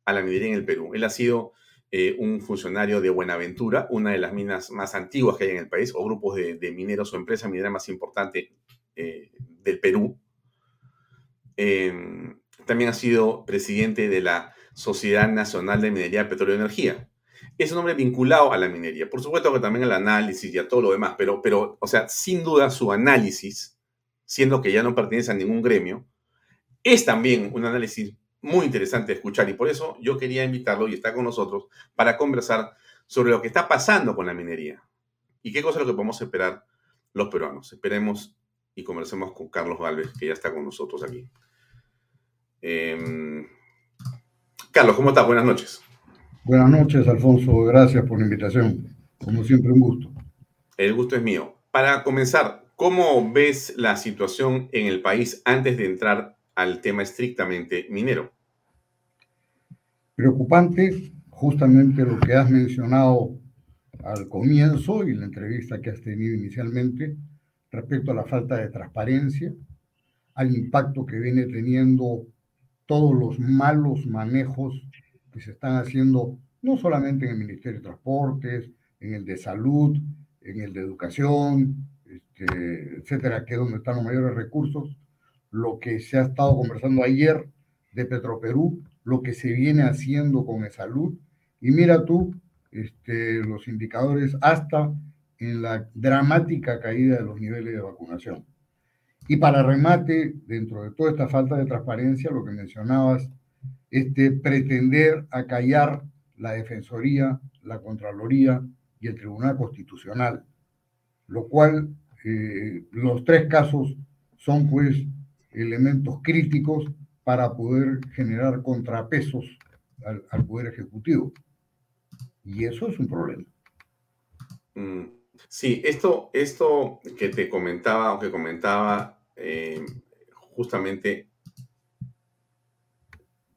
a la minería en el Perú. Él ha sido eh, un funcionario de Buenaventura, una de las minas más antiguas que hay en el país, o grupos de, mineros o empresa minera más importante eh, del Perú. Em, también ha sido presidente de la Sociedad Nacional de Minería, Petróleo y Energía. Es un hombre vinculado a la minería. Por supuesto que también al análisis y a todo lo demás, pero, pero, o sea, sin duda su análisis, siendo que ya no pertenece a ningún gremio, es también un análisis muy interesante de escuchar y por eso yo quería invitarlo y está con nosotros para conversar sobre lo que está pasando con la minería y qué cosa es lo que podemos esperar los peruanos. Esperemos y conversemos con Carlos Valves, que ya está con nosotros aquí. Em, Carlos, ¿cómo estás? Buenas noches. Buenas noches, Alfonso. Gracias por la invitación. Como siempre, un gusto. El gusto es mío. Para comenzar, ¿cómo ves la situación en el país antes de entrar al tema estrictamente minero? Preocupante, justamente lo que has mencionado al comienzo y la entrevista que has tenido inicialmente, respecto a la falta de transparencia, al impacto que viene teniendo todos los malos manejos que se están haciendo, no solamente en el Ministerio de Transportes, en el de Salud, en el de Educación, este, etcétera, que es donde están los mayores recursos, lo que se ha estado conversando ayer de Petroperú, lo que se viene haciendo con el salud, y mira tú este, los indicadores hasta en la dramática caída de los niveles de vacunación. Y para remate, dentro de toda esta falta de transparencia, lo que mencionabas, este, pretender acallar la Defensoría, la Contraloría y el Tribunal Constitucional, lo cual eh, los tres casos son pues elementos críticos para poder generar contrapesos al, Poder Ejecutivo. Y eso es un problema. Mm. Sí, esto, esto que te comentaba o que comentaba eh, justamente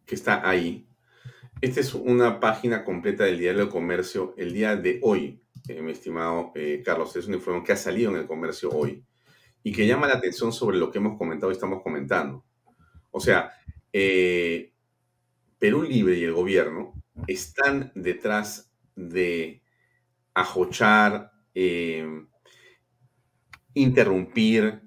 que está ahí. Esta es una página completa del Diario de Comercio el día de hoy, eh, mi estimado eh, Carlos. Es un informe que ha salido en el comercio hoy y que llama la atención sobre lo que hemos comentado y estamos comentando. O sea, Perú Libre y el gobierno están detrás de ajochar, interrumpir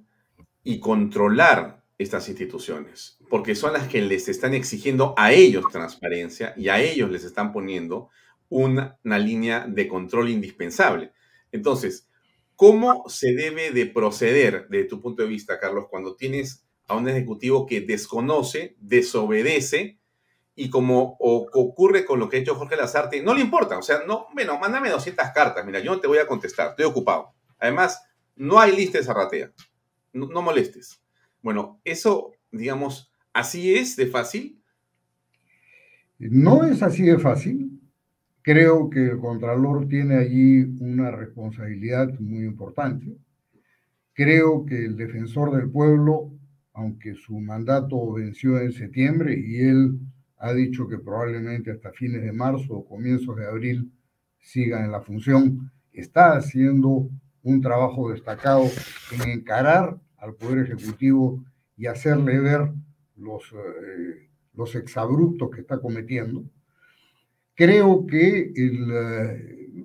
y controlar estas instituciones, porque son las que les están exigiendo a ellos transparencia y a ellos les están poniendo una, línea de control indispensable. Entonces, ¿cómo se debe de proceder desde tu punto de vista, Carlos, cuando tienes a un ejecutivo que desconoce, desobedece y como ocurre con lo que ha hecho Jorge Lazarte, no le importa, o sea, no, bueno, mándame 200 cartas, mira, yo no te voy a contestar, estoy ocupado. Además, no hay lista de zarratea, no, molestes. Bueno, eso, digamos, así es de fácil. No es así de fácil. Creo que el Contralor tiene allí una responsabilidad muy importante. Creo que el defensor del pueblo, aunque su mandato venció en septiembre y él ha dicho que probablemente hasta fines de marzo o comienzos de abril siga en la función, está haciendo un trabajo destacado en encarar al Poder Ejecutivo y hacerle ver los, eh, los exabruptos que está cometiendo. Creo que el, eh,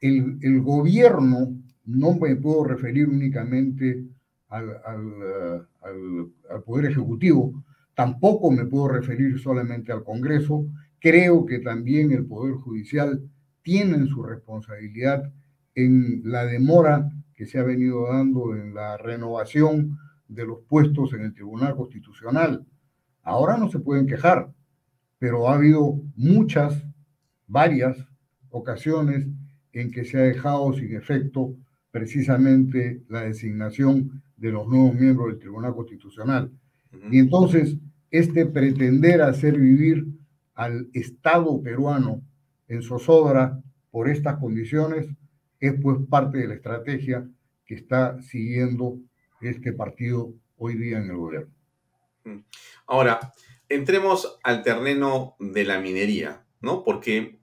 el, el, gobierno, no me puedo referir únicamente al, al, al, al Poder Ejecutivo, tampoco me puedo referir solamente al Congreso, creo que también el Poder Judicial tiene su responsabilidad en la demora que se ha venido dando en la renovación de los puestos en el Tribunal Constitucional. Ahora no se pueden quejar, pero ha habido muchas, varias ocasiones en que se ha dejado sin efecto precisamente la designación de los nuevos miembros del Tribunal Constitucional. Y entonces, este pretender hacer vivir al Estado peruano en zozobra por estas condiciones es pues parte de la estrategia que está siguiendo este partido hoy día en el gobierno. Mm. Ahora, entremos al terreno de la minería, ¿no? Porque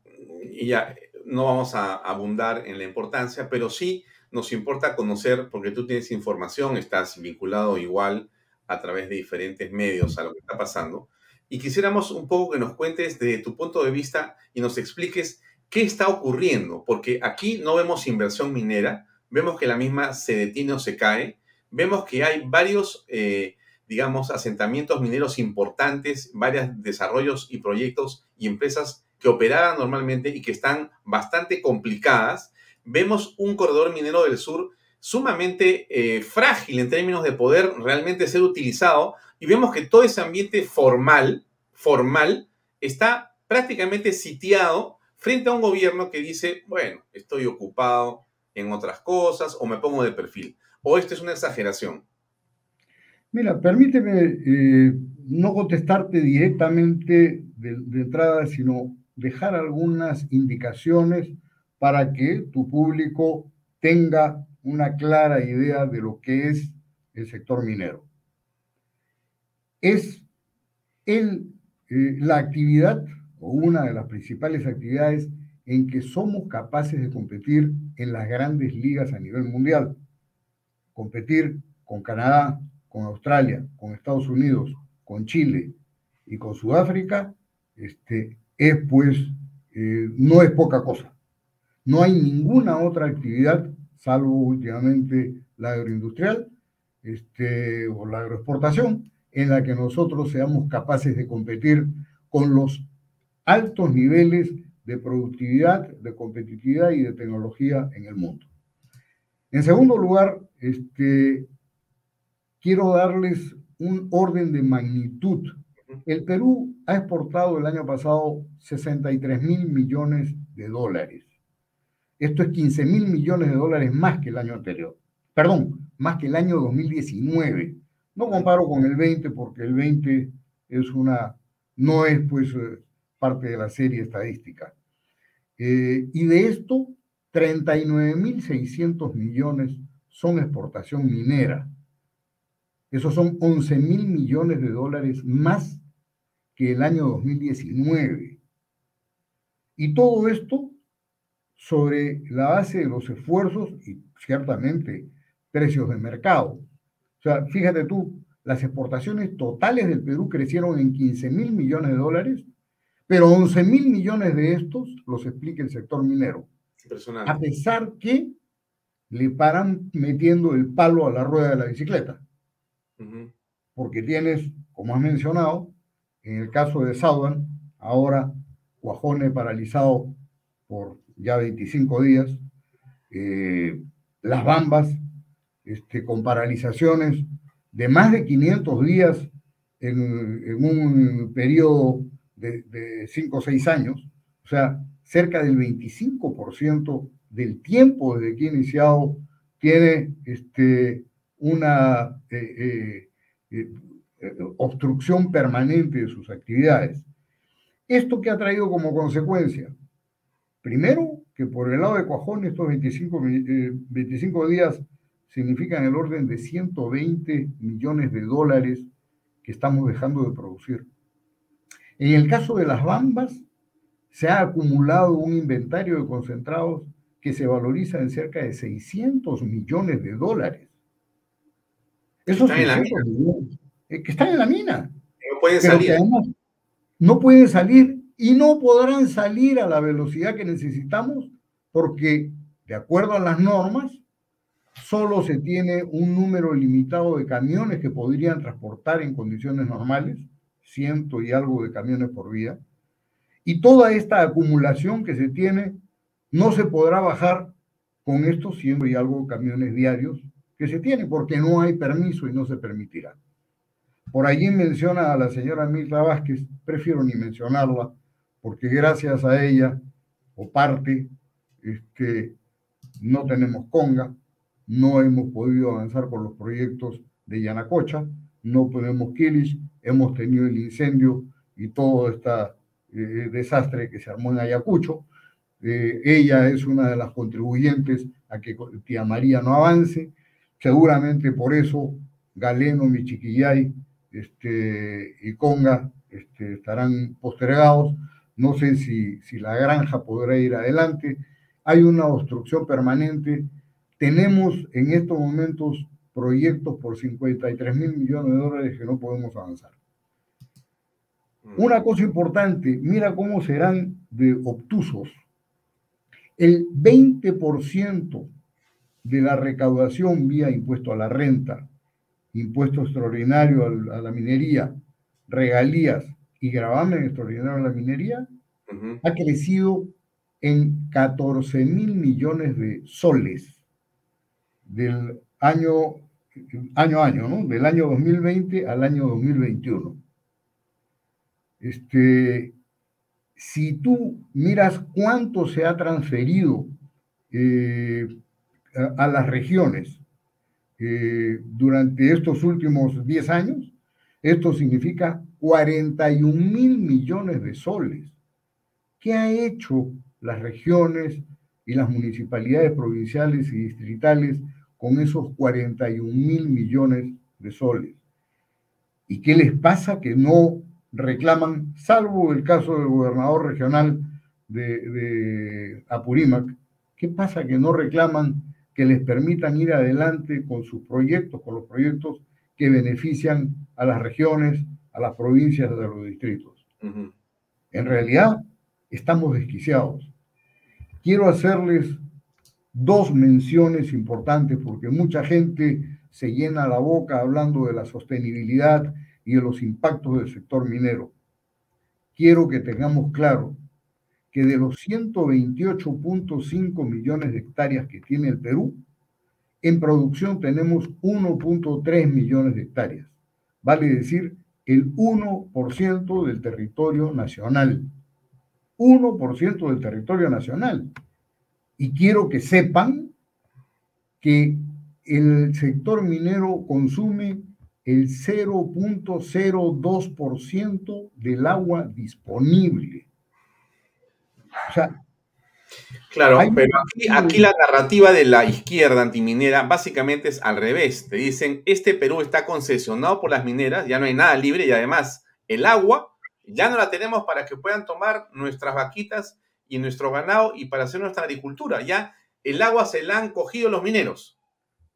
ya no vamos a abundar en la importancia, pero sí nos importa conocer, porque tú tienes información, estás vinculado igual a través de diferentes medios a lo que está pasando, y quisiéramos un poco que nos cuentes de tu punto de vista y nos expliques ¿Qué está ocurriendo? Porque aquí no vemos inversión minera, vemos que la misma se detiene o se cae, vemos que hay varios, eh, digamos, asentamientos mineros importantes, varios desarrollos y proyectos y empresas que operaban normalmente y que están bastante complicadas. Vemos un corredor minero del sur sumamente eh, frágil en términos de poder realmente ser utilizado y vemos que todo ese ambiente formal, formal, está prácticamente sitiado frente a un gobierno que dice, bueno, estoy ocupado en otras cosas o me pongo de perfil. ¿O esto es una exageración? Mira, permíteme eh, no contestarte directamente de, entrada, sino dejar algunas indicaciones para que tu público tenga una clara idea de lo que es el sector minero. Es el, eh, la actividad o una de las principales actividades en que somos capaces de competir en las grandes ligas a nivel mundial. Competir con Canadá, con Australia, con Estados Unidos, con Chile y con Sudáfrica, este, es pues, eh, no es poca cosa. No hay ninguna otra actividad, salvo últimamente la agroindustrial este, o la agroexportación, en la que nosotros seamos capaces de competir con los altos niveles de productividad, de competitividad y de tecnología en el mundo. En segundo lugar, este, quiero darles un orden de magnitud. El Perú ha exportado el año pasado 63 mil millones de dólares. Esto es 15 mil millones de dólares más que el año anterior. Perdón, más que el año 2019. No comparo con el 20 porque el 20 es una, no es pues eh, parte de la serie estadística. Eh, y de esto, 39.600 millones son exportación minera. Esos son 11.000 millones de dólares más que el año 2019. Y todo esto sobre la base de los esfuerzos y ciertamente precios de mercado. O sea, fíjate tú, las exportaciones totales del Perú crecieron en 15 mil millones de dólares pero 11 mil millones de estos los explica el sector minero. A pesar que le paran metiendo el palo a la rueda de la bicicleta. Porque tienes, como has mencionado, en el caso de Saudan, ahora Guajone paralizado por ya 25 días, eh, las bambas este, con paralizaciones de más de 500 días en, en un periodo de, cinco o seis años, o sea, cerca del 25% del tiempo desde que ha iniciado tiene este, una eh, eh, eh, obstrucción permanente de sus actividades. ¿Esto que ha traído como consecuencia? Primero, que por el lado de Cuajón estos 25, 25 eh, días significan el orden de 120 millones de dólares que estamos dejando de producir. En el caso de las bambas, se ha acumulado un inventario de concentrados que se valoriza en cerca de 600 millones de dólares. Eso está en la mina. Eh, que están en la mina. No pueden salir. no pueden salir y no podrán salir a la velocidad que necesitamos porque, de acuerdo a las normas, solo se tiene un número limitado de camiones que podrían transportar en condiciones normales, ciento y algo de camiones por vía, y toda esta acumulación que se tiene no se podrá bajar con estos ciento y algo camiones diarios que se tiene, porque no hay permiso y no se permitirá. Por allí menciona a la señora Milta Vázquez, prefiero ni mencionarla, porque gracias a ella, o parte, es que no tenemos conga, no hemos podido avanzar por los proyectos de Yanacocha, no tenemos Kilish, hemos tenido el incendio y todo este desastre que se armó en Ayacucho. Eh, ella es una de las contribuyentes a que Tía María no avance. Seguramente por eso Galeno, Michiquillay este, y Conga este, estarán postergados. No sé si, si la granja podrá ir adelante. Hay una obstrucción permanente tenemos en estos momentos proyectos por 53 mil millones de dólares que no podemos avanzar. Mm. Una cosa importante, mira cómo serán de obtusos. El 20% de la recaudación vía impuesto a la renta, impuesto extraordinario a la minería, regalías y gravamen extraordinario a la minería, ha crecido en 14 mil millones de soles del año, año a año, ¿no? Del año 2020 al año 2021. Este, si tú miras cuánto se ha transferido eh, a, las regiones eh, durante estos últimos 10 años, esto significa 41 mil millones de soles. ¿Qué ha hecho las regiones y las municipalidades provinciales y distritales con esos 41 mil millones de soles. ¿Y qué les pasa que no reclaman, salvo el caso del gobernador regional de, Apurímac, qué pasa que no reclaman que les permitan ir adelante con sus proyectos, con los proyectos que benefician a las regiones, a las provincias, a los distritos? En realidad, estamos desquiciados. Quiero hacerles dos menciones importantes porque mucha gente se llena la boca hablando de la sostenibilidad y de los impactos del sector minero. Quiero que tengamos claro que de los 128.5 millones de hectáreas que tiene el Perú, en producción tenemos 1.3 millones de hectáreas. Vale decir, el 1% del territorio nacional. 1% del territorio nacional. Y quiero que sepan que el sector minero consume el 0.02% del agua disponible. O sea, Claro, pero aquí, la narrativa de la izquierda antiminera básicamente es al revés. Te dicen, este Perú está concesionado por las mineras, ya no hay nada libre y además el agua ya no la tenemos para que puedan tomar nuestras vaquitas y nuestro ganado y para hacer nuestra agricultura. Ya el agua se la han cogido los mineros.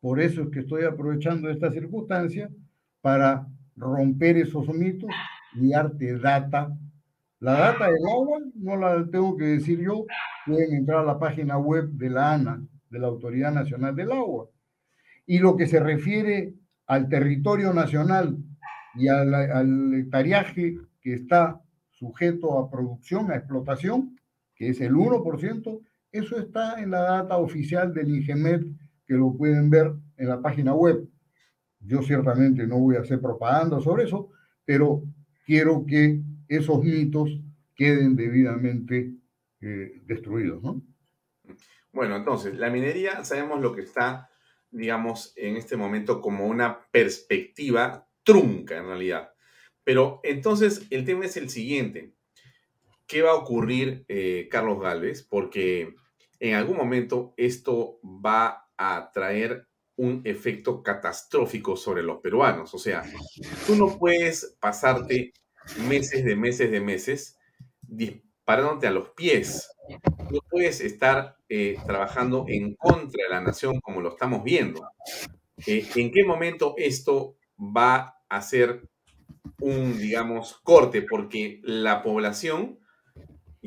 Por eso es que estoy aprovechando esta circunstancia para romper esos mitos y darte data. La data del agua no la tengo que decir yo, pueden entrar a la página web de la ANA, de la Autoridad Nacional del Agua. Y lo que se refiere al territorio nacional y al, al que está sujeto a producción, a explotación, es el 1%, eso está en la data oficial del INGEMET, que lo pueden ver en la página web. Yo ciertamente no voy a hacer propaganda sobre eso, pero quiero que esos mitos queden debidamente eh, destruidos, ¿no? Bueno, entonces, la minería, sabemos lo que está, digamos, en este momento como una perspectiva trunca en realidad. Pero entonces el tema es el siguiente qué va a ocurrir, eh, Carlos Galvez, porque en algún momento esto va a traer un efecto catastrófico sobre los peruanos. O sea, tú no puedes pasarte meses de meses de meses disparándote a los pies. No puedes estar eh, trabajando en contra de la nación como lo estamos viendo. Eh, ¿En qué momento esto va a ser un, digamos, corte? Porque la población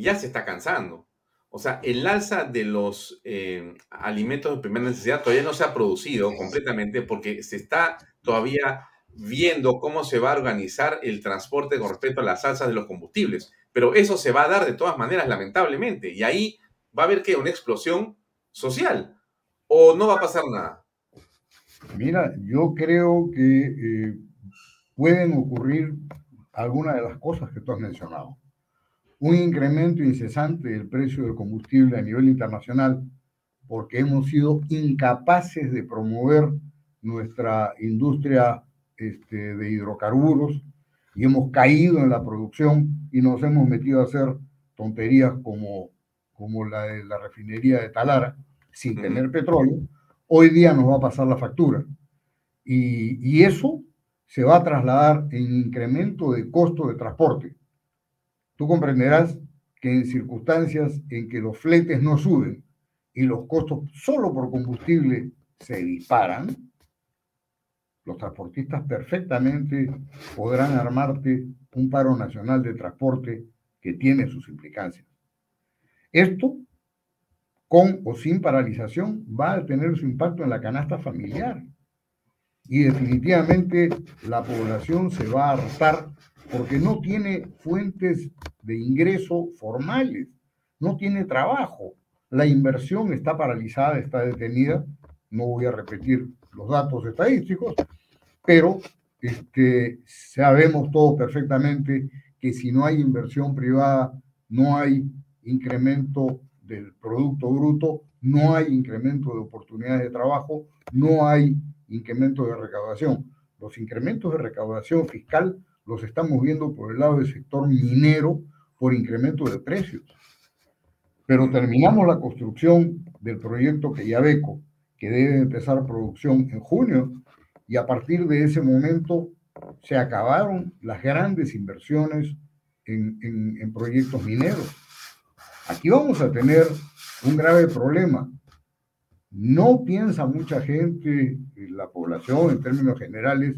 ya se está cansando. O sea, el alza de los eh, alimentos de primera necesidad todavía no se ha producido completamente porque se está todavía viendo cómo se va a organizar el transporte con respecto a las alzas de los combustibles. Pero eso se va a dar de todas maneras, lamentablemente. Y ahí va a haber que una explosión social. ¿O no va a pasar nada? Mira, yo creo que eh, pueden ocurrir algunas de las cosas que tú has mencionado un incremento incesante del precio del combustible a nivel internacional porque hemos sido incapaces de promover nuestra industria este, de hidrocarburos y hemos caído en la producción y nos hemos metido a hacer tonterías como, como la de la refinería de Talara sin tener petróleo, hoy día nos va a pasar la factura. Y, y eso se va a trasladar en incremento de costo de transporte Tú comprenderás que en circunstancias en que los fletes no suben y los costos solo por combustible se disparan, los transportistas perfectamente podrán armarte un paro nacional de transporte que tiene sus implicancias. Esto, con o sin paralización, va a tener su impacto en la canasta familiar. Y definitivamente la población se va a hartar porque no tiene fuentes de ingreso formales, no tiene trabajo. La inversión está paralizada, está detenida. No voy a repetir los datos estadísticos, pero este, sabemos todos perfectamente que si no hay inversión privada, no hay incremento del Producto Bruto, no hay incremento de oportunidades de trabajo, no hay incremento de recaudación. Los incrementos de recaudación fiscal los estamos viendo por el lado del sector minero por incremento de precios. Pero terminamos la construcción del proyecto Queyabeco, que debe empezar producción en junio, y a partir de ese momento se acabaron las grandes inversiones en, en proyectos mineros. Aquí vamos a tener un grave problema. No piensa mucha gente, la población en términos generales,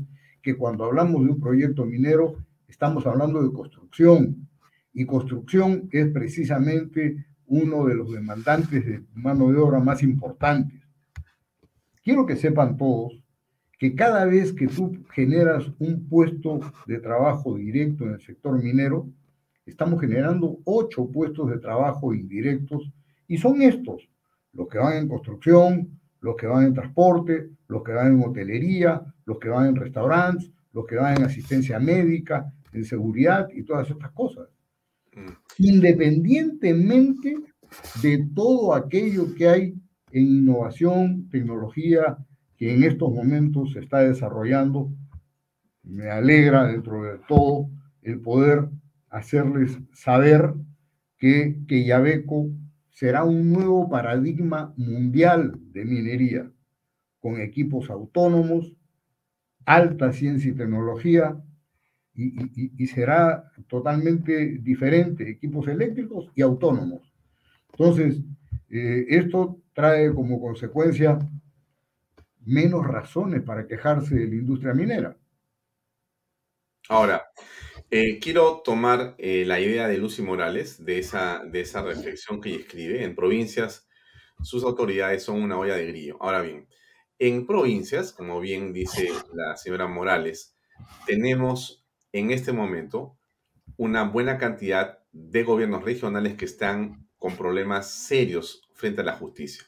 que cuando hablamos de un proyecto minero estamos hablando de construcción y construcción es precisamente uno de los demandantes de mano de obra más importantes. Quiero que sepan todos que cada vez que tú generas un puesto de trabajo directo en el sector minero, estamos generando ocho puestos de trabajo indirectos y son estos, los que van en construcción, los que van en transporte, los que van en hotelería, los que van en restaurantes, los que van en asistencia médica, en seguridad y todas estas cosas. Mm. Independientemente de todo aquello que hay en innovación, tecnología, que en estos momentos se está desarrollando, me alegra dentro de todo el poder hacerles saber que, que Yabeco será un nuevo paradigma mundial de minería, con equipos autónomos, alta ciencia y tecnología, y, será totalmente diferente, equipos eléctricos y autónomos. Entonces, eh, esto trae como consecuencia menos razones para quejarse de la industria minera. Ahora, eh, quiero tomar eh, la idea de Lucy Morales, de esa, de esa reflexión que ella escribe. En provincias, sus autoridades son una olla de grillo. Ahora bien, en provincias, como bien dice la señora Morales, tenemos en este momento una buena cantidad de gobiernos regionales que están con problemas serios frente a la justicia.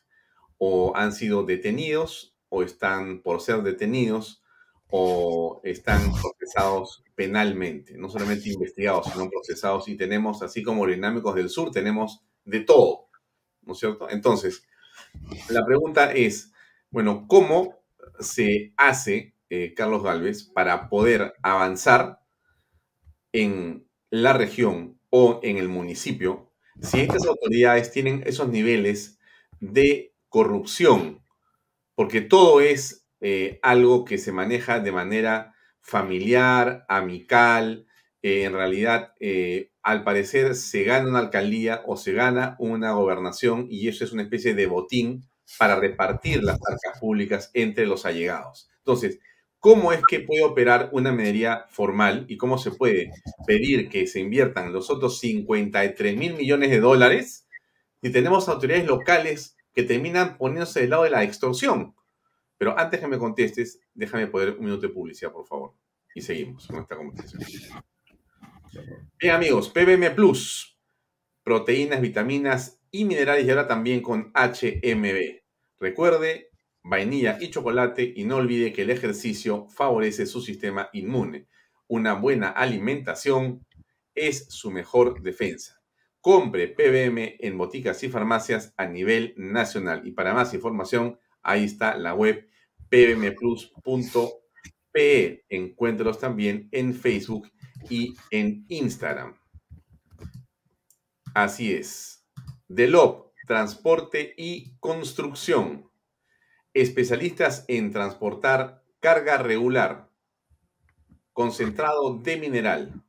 O han sido detenidos, o están por ser detenidos, o están procesados penalmente, no solamente investigados, sino procesados y tenemos, así como dinámicos del sur, tenemos de todo, ¿no es cierto? Entonces, la pregunta es, bueno, ¿cómo se hace, eh, Carlos Galvez, para poder avanzar en la región o en el municipio, si estas autoridades tienen esos niveles de corrupción, porque todo es eh, algo que se maneja de manera familiar, amical, eh, en realidad, al parecer, se gana una alcaldía o se gana una gobernación y eso es una especie de botín para repartir las arcas públicas entre los allegados. Entonces, ¿cómo es que puede operar una medida formal y cómo se puede pedir que se inviertan los otros 53 mil millones de dólares si tenemos autoridades locales que terminan poniéndose del lado de la extorsión? Pero antes que me contestes, déjame poner un minuto de publicidad, por favor. Y seguimos con esta conversación. Bien, amigos, PBM Plus, proteínas, vitaminas y minerales y ahora también con HMB. Recuerde, vainilla y chocolate y no olvide que el ejercicio favorece su sistema inmune. Una buena alimentación es su mejor defensa. Compre PBM en boticas y farmacias a nivel nacional. Y para más información, ahí está la web pbmplus.pe. Encuéntrelos también en Facebook y en Instagram. Así es. Delop, transporte y construcción. Especialistas en transportar carga regular, concentrado de mineral,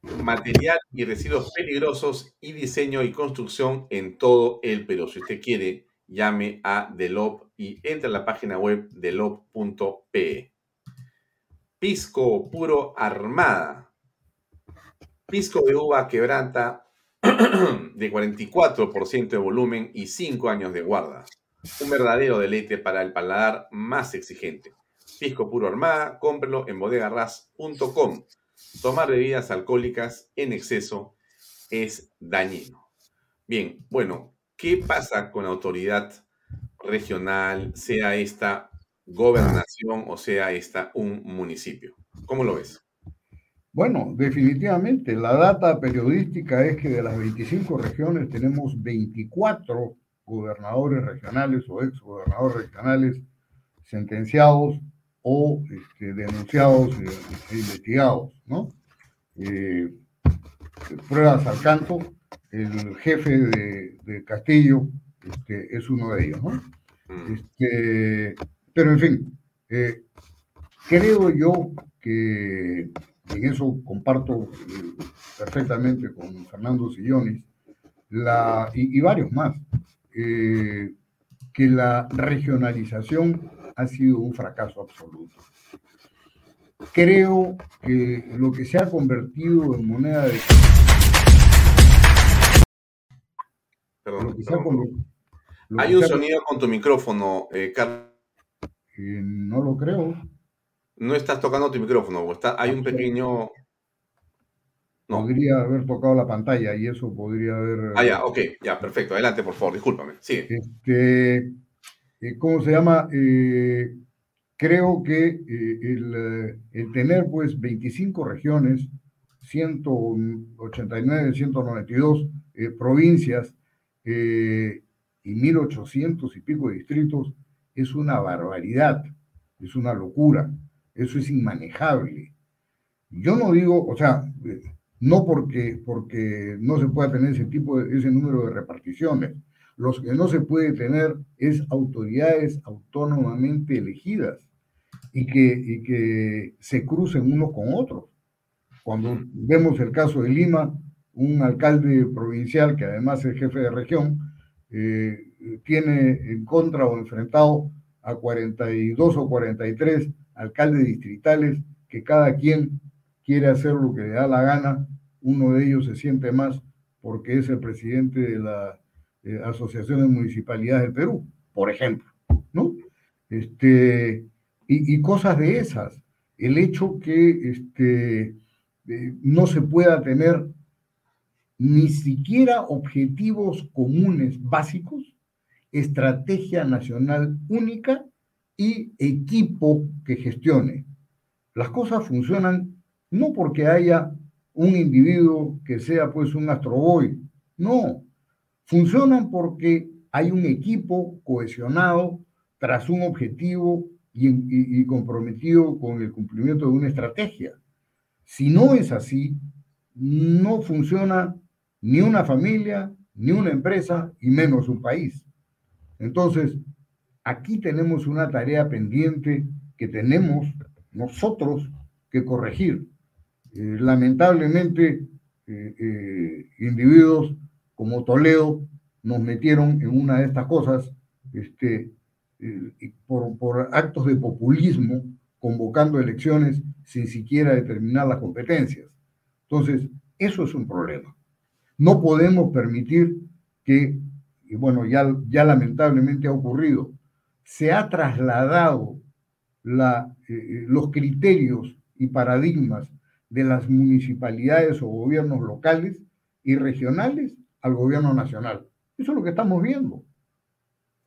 material y residuos peligrosos y diseño y construcción en todo el Perú. Si usted quiere, llame a Delop y entre a la página web delop.pe. Pisco puro armada. Pisco de uva quebranta de 44% de volumen y 5 años de guarda. Un verdadero deleite para el paladar más exigente. Pisco puro armada, cómprelo en bodegarras.com. Tomar bebidas alcohólicas en exceso es dañino. Bien, bueno, ¿qué pasa con la autoridad regional, sea esta gobernación o sea esta un municipio. ¿Cómo lo ves? Bueno, definitivamente la data periodística es que de las 25 regiones tenemos 24 gobernadores regionales o ex gobernadores regionales sentenciados o este, denunciados e, investigados, ¿no? Eh, pruebas al canto, el jefe de, Castillo este, es uno de ellos, ¿no? Mm. Este, pero en fin, eh, creo yo que en eso comparto eh, perfectamente con Fernando Sillones la, y, varios más, eh, que la regionalización ha sido un fracaso absoluto. Creo que lo que se ha convertido en moneda de... Perdón, Hay un sonido con tu micrófono, Carlos no lo creo. No estás tocando tu micrófono, está, hay un pequeño... No. Podría haber tocado la pantalla y eso podría haber... Ah, ya, ok, ya, perfecto. Adelante, por favor, discúlpame. Sigue. Este, eh, ¿Cómo se llama? Eh, creo que eh, el, el, tener pues 25 regiones, 189, 192 provincias y 1800 y pico distritos, es una barbaridad, es una locura, eso es inmanejable. Yo no digo, o sea, no porque, porque no se pueda tener ese tipo de, ese número de reparticiones. Los que no se puede tener es autoridades autónomamente elegidas y que, y que se crucen unos con otros. Cuando vemos el caso de Lima, un alcalde provincial que además es jefe de región, eh, tiene en contra o enfrentado a 42 o 43 alcaldes distritales que cada quien quiere hacer lo que le da la gana. Uno de ellos se siente más porque es el presidente de la eh, Asociación de Municipalidades del Perú, por ejemplo, ¿no? Este, y, cosas de esas. El hecho que este, eh, no se pueda tener ni siquiera objetivos comunes básicos estrategia nacional única y equipo que gestione. Las cosas funcionan no porque haya un individuo que sea pues un astroboy, no, funcionan porque hay un equipo cohesionado tras un objetivo y, comprometido con el cumplimiento de una estrategia. Si no es así, no funciona ni una familia, ni una empresa, y menos un país. Entonces, aquí tenemos una tarea pendiente que tenemos nosotros que corregir. Eh, lamentablemente, eh, eh, individuos como Toledo nos metieron en una de estas cosas este, por, por actos de populismo, convocando elecciones sin siquiera determinar las competencias. Entonces, eso es un problema. No podemos permitir que, y bueno, ya, ya lamentablemente ha ocurrido, se ha trasladado la, eh, eh, los criterios y paradigmas de las municipalidades o gobiernos locales y regionales al gobierno nacional. Eso es lo que estamos viendo.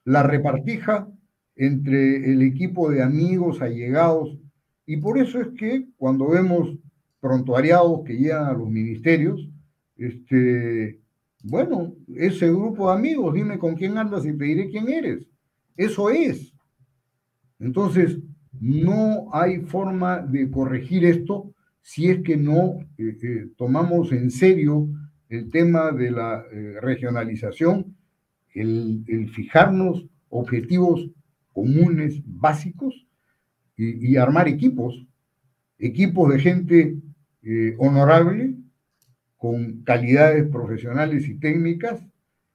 La repartija entre el equipo de amigos, allegados, y por eso es que cuando vemos prontuariados que llegan a los ministerios, este, bueno, ese grupo de amigos, dime con quién andas y te diré quién eres. Eso es. Entonces, no hay forma de corregir esto si es que no eh, eh, tomamos en serio el tema de la eh, regionalización, el, fijarnos objetivos comunes, básicos, y, y armar equipos, equipos de gente honorable, con calidades profesionales y técnicas,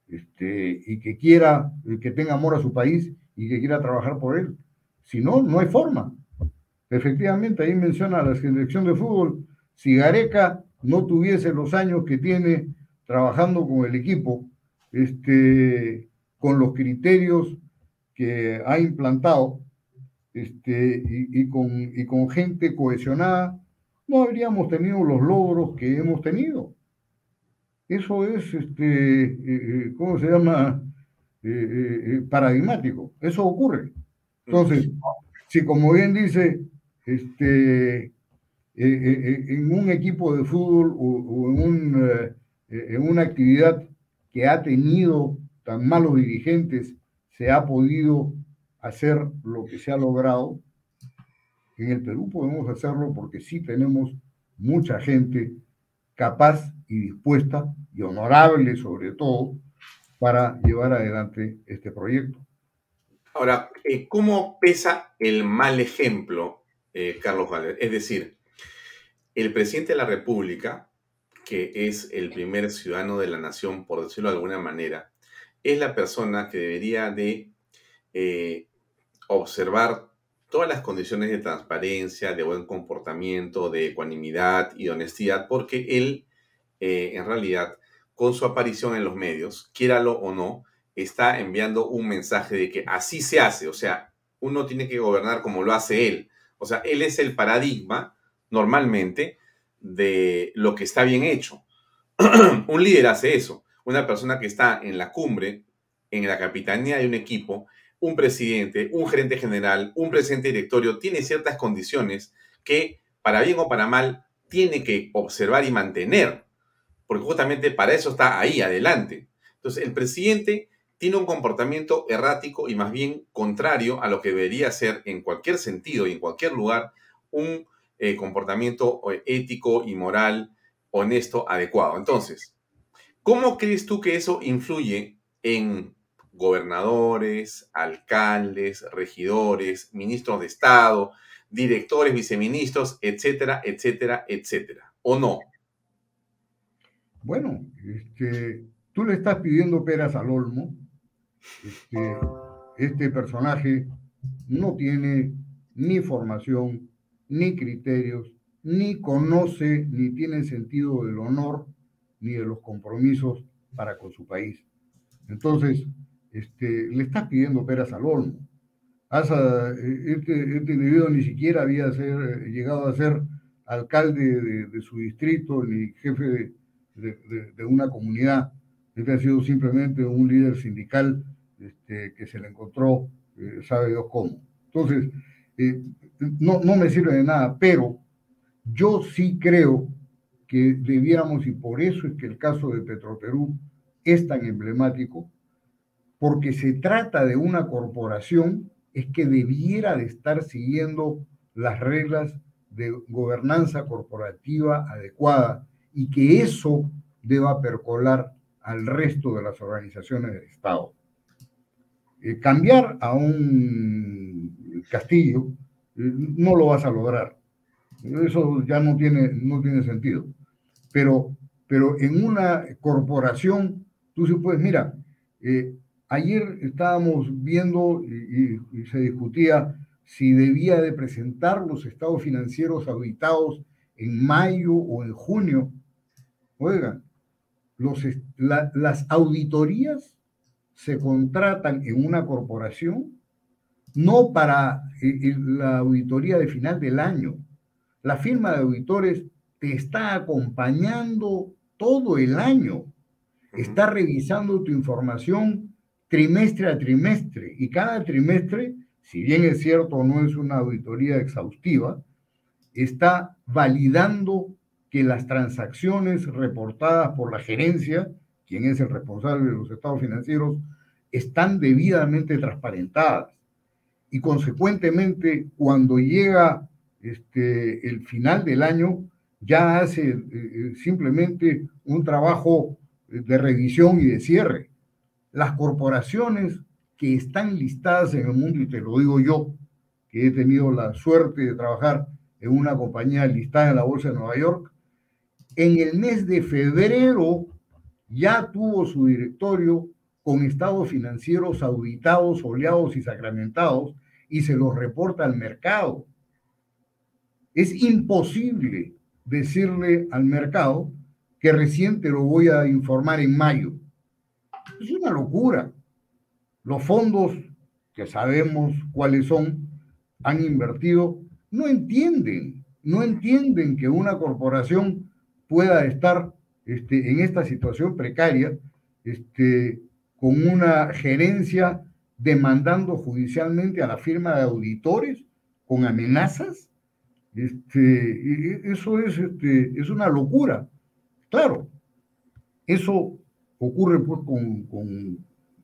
este, y que quiera, que tenga amor a su país y que quiera trabajar por él. Si no, no hay forma. Efectivamente, ahí menciona la selección de fútbol, si Gareca no tuviese los años que tiene trabajando con el equipo, este, con los criterios que ha implantado, este, y, con, y con gente cohesionada, no habríamos tenido los logros que hemos tenido. Eso es, este, eh, eh, ¿cómo se llama? Eh, paradigmático. Eso ocurre. Entonces, si como bien dice, este, en un equipo de fútbol o, en, un, en una actividad que ha tenido tan malos dirigentes, se ha podido hacer lo que se ha logrado, en el Perú podemos hacerlo porque sí tenemos mucha gente capaz y dispuesta y honorable sobre todo para llevar adelante este proyecto. Ahora, eh, ¿cómo pesa el mal ejemplo, eh, Carlos Valer? Es decir, el presidente de la República, que es el primer ciudadano de la nación, por decirlo de alguna manera, es la persona que debería de eh, observar todas las condiciones de transparencia, de buen comportamiento, de ecuanimidad y honestidad, porque él, eh, en realidad, con su aparición en los medios, quiéralo o no, está enviando un mensaje de que así se hace, o sea, uno tiene que gobernar como lo hace él. O sea, él es el paradigma, normalmente, de lo que está bien hecho. un líder hace eso. Una persona que está en la cumbre, en la capitanía de un equipo, un presidente, un gerente general, un presidente directorio tiene ciertas condiciones que, para bien o para mal, tiene que observar y mantener, porque justamente para eso está ahí adelante. Entonces, el presidente tiene un comportamiento errático y más bien contrario a lo que debería ser en cualquier sentido y en cualquier lugar un eh, comportamiento eh, ético y moral, honesto, adecuado. Entonces, ¿cómo crees tú que eso influye en gobernadores, alcaldes, regidores, ministros de Estado, directores, viceministros, etcétera, etcétera, etcétera. ¿O no? Bueno, este, tú le estás pidiendo peras al olmo. Este, este personaje no tiene ni formación, ni criterios, ni conoce, ni tiene sentido del honor, ni de los compromisos para con su país. Entonces, este, le estás pidiendo peras al olmo. este, este, individuo ni siquiera había llegado a ser alcalde de, su distrito ni jefe de, una comunidad. Este ha sido simplemente un líder sindical este, que se le encontró, eh, sabe Dios cómo. Entonces, eh, no, no me sirve de nada, pero yo sí creo que debiéramos, y por eso es que el caso de Petroperú es tan emblemático, porque se trata de una corporación, es que debiera de estar siguiendo las reglas de gobernanza corporativa adecuada y que eso deba percolar al resto de las organizaciones del Estado. Eh, cambiar a un Castillo eh, no lo vas a lograr. Eso ya no tiene, no tiene sentido. Pero, pero en una corporación, tú sí puedes, mira, eh, ayer estábamos viendo y, se discutía si debía de presentar los estados financieros auditados en mayo o en junio. Oigan, los, las auditorías se contratan en una corporación no para eh, eh, la auditoría de final del año. La firma de auditores te está acompañando todo el año. Está revisando tu información trimestre a trimestre y cada trimestre, si bien es cierto no es una auditoría exhaustiva, está validando que las transacciones reportadas por la gerencia, quien es el responsable de los estados financieros, están debidamente transparentadas. Y consecuentemente, cuando llega este, el final del año, ya hace eh, eh, simplemente un trabajo de revisión y de cierre. Las corporaciones que están listadas en el mundo, y te lo digo yo, que he tenido la suerte de trabajar en una compañía listada en la Bolsa de Nueva York, en el mes de febrero ya tuvo su directorio con estados financieros auditados, oleados y sacramentados y se los reporta al mercado. Es imposible decirle al mercado que recién te lo voy a informar en mayo. Es una locura. Los fondos, que sabemos cuáles son, han invertido, no entienden, no entienden que una corporación pueda estar este, en esta situación precaria, este, con una gerencia demandando judicialmente a la firma de auditores con amenazas. Este, eso es, una locura. Claro, eso ocurre pues con,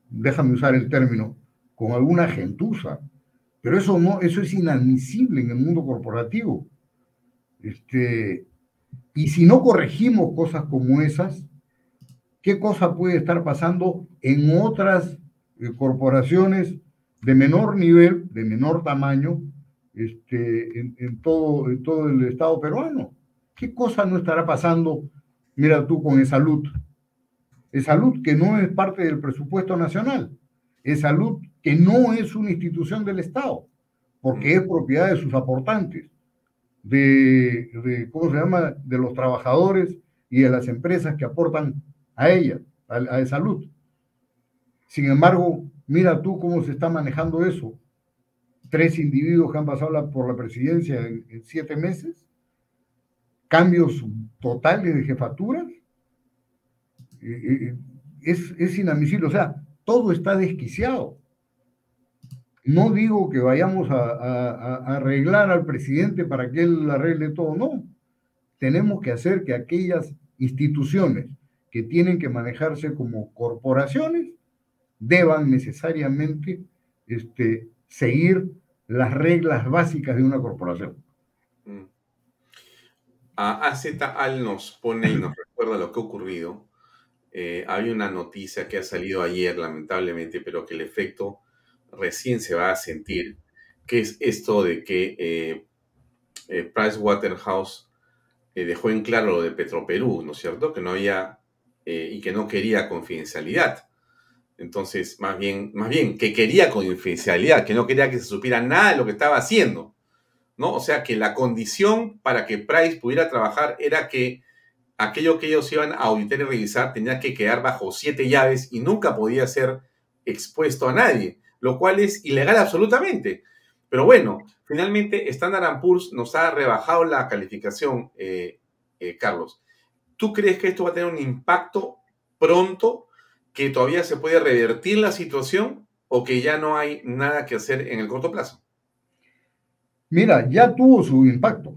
déjame usar el término, con alguna gentuza, pero eso no, eso es inadmisible en el mundo corporativo. Y si no corregimos cosas como esas, ¿qué cosa puede estar pasando en otras eh, corporaciones de menor nivel, de menor tamaño, este, en, todo, en todo el Estado peruano? ¿Qué cosa no estará pasando, mira tú, con salud? salud que no es parte del presupuesto nacional, es salud que no es una institución del Estado, porque es propiedad de sus aportantes de, ¿cómo se llama?, de los trabajadores y de las empresas que aportan a ella, a, a salud. Sin embargo, mira tú cómo se está manejando eso. Tres individuos que han pasado por la presidencia en, siete meses, cambios totales de jefaturas, eh, eh, es, es inadmisible. O sea, todo está desquiciado. No digo que vayamos a, arreglar al presidente para que él arregle todo, no. Tenemos que hacer que aquellas instituciones que tienen que manejarse como corporaciones deban necesariamente este, seguir las reglas básicas de una corporación. Mm. AZ Al nos pone y nos recuerda lo que ha ocurrido. Eh, hay una noticia que ha salido ayer, lamentablemente, pero que el efecto recién se va a sentir, que es esto de que eh, eh, Price Waterhouse eh, dejó en claro lo de Petroperú, ¿no es cierto? Que no había y que no quería confidencialidad. Entonces, más bien, más bien, que quería confidencialidad, que no quería que se supiera nada de lo que estaba haciendo. ¿no? O sea que la condición para que Price pudiera trabajar era que aquello que ellos iban a auditar y revisar tenía que quedar bajo siete llaves y nunca podía ser expuesto a nadie lo cual es ilegal absolutamente. Pero bueno, finalmente Standard Poor's nos ha rebajado la calificación, eh, eh, Carlos. ¿Tú crees que esto va a tener un impacto pronto, que todavía se puede revertir la situación o que ya no hay nada que hacer en el corto plazo? Mira, ya tuvo su impacto,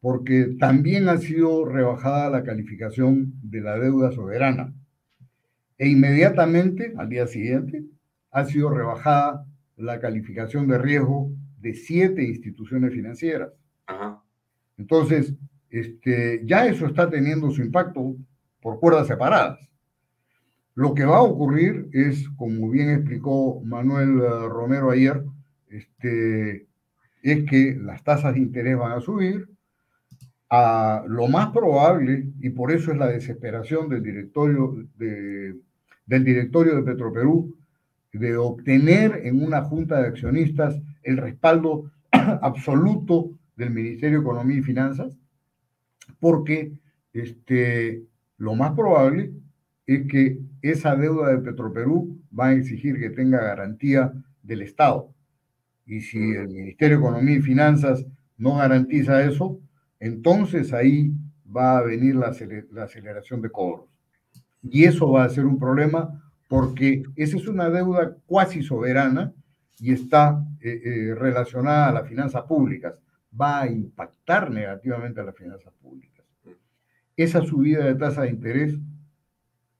porque también ha sido rebajada la calificación de la deuda soberana. E inmediatamente, al día siguiente, ha sido rebajada la calificación de riesgo de siete instituciones financieras. Entonces, este, ya eso está teniendo su impacto por cuerdas separadas. Lo que va a ocurrir es, como bien explicó Manuel eh, Romero ayer, este, es que las tasas de interés van a subir. A lo más probable, y por eso es la desesperación del directorio de, del directorio de Petroperú, de obtener en una junta de accionistas el respaldo absoluto del Ministerio de Economía y Finanzas, porque este, lo más probable es que esa deuda de Petroperú va a exigir que tenga garantía del Estado. Y si el Ministerio de Economía y Finanzas no garantiza eso, entonces ahí va a venir la, aceleración de cobros. Y eso va a ser un problema porque esa es una deuda cuasi soberana y está eh, eh, relacionada a las finanzas públicas. Va a impactar negativamente a las finanzas públicas. Esa subida de tasa de interés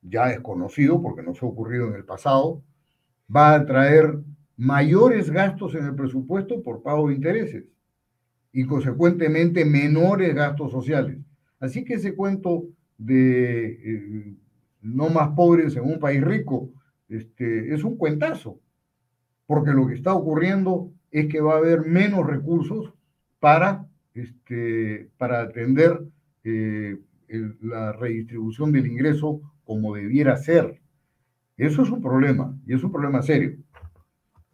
ya es conocido porque nos ha ocurrido en el pasado, va a traer mayores gastos en el presupuesto por pago de intereses y consecuentemente menores gastos sociales. Así que ese cuento de eh, no más pobres en un país rico este, es un cuentazo, porque lo que está ocurriendo es que va a haber menos recursos para, este, para atender eh, la redistribución del ingreso como debiera ser. Eso es un problema, y es un problema serio.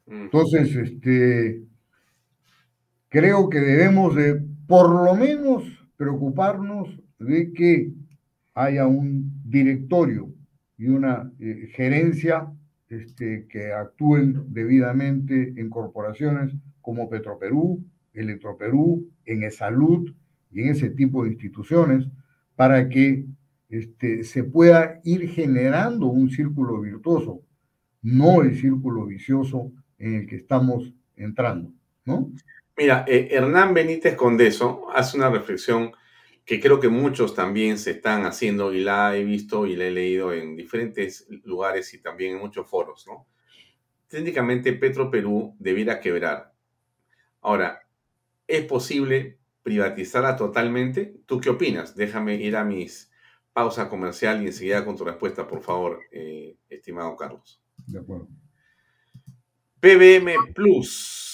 Entonces, este, creo que debemos de, por lo menos, preocuparnos de que haya un directorio y una eh, gerencia este, que actúen debidamente en corporaciones como Petroperú, Electroperú, en Salud y en ese tipo de instituciones, para que este, se pueda ir generando un círculo virtuoso, no el círculo vicioso en el que estamos entrando, ¿no? Mira, eh, Hernán Benítez Condeso hace una reflexión que creo que muchos también se están haciendo y la he visto y la he leído en diferentes lugares y también en muchos foros, ¿no? Técnicamente Petro Perú debiera quebrar. Ahora, ¿es posible privatizarla totalmente? ¿Tú qué opinas? Déjame ir a mis pausa comercial y enseguida con tu respuesta, por favor, eh, estimado Carlos. De acuerdo. PBM Plus,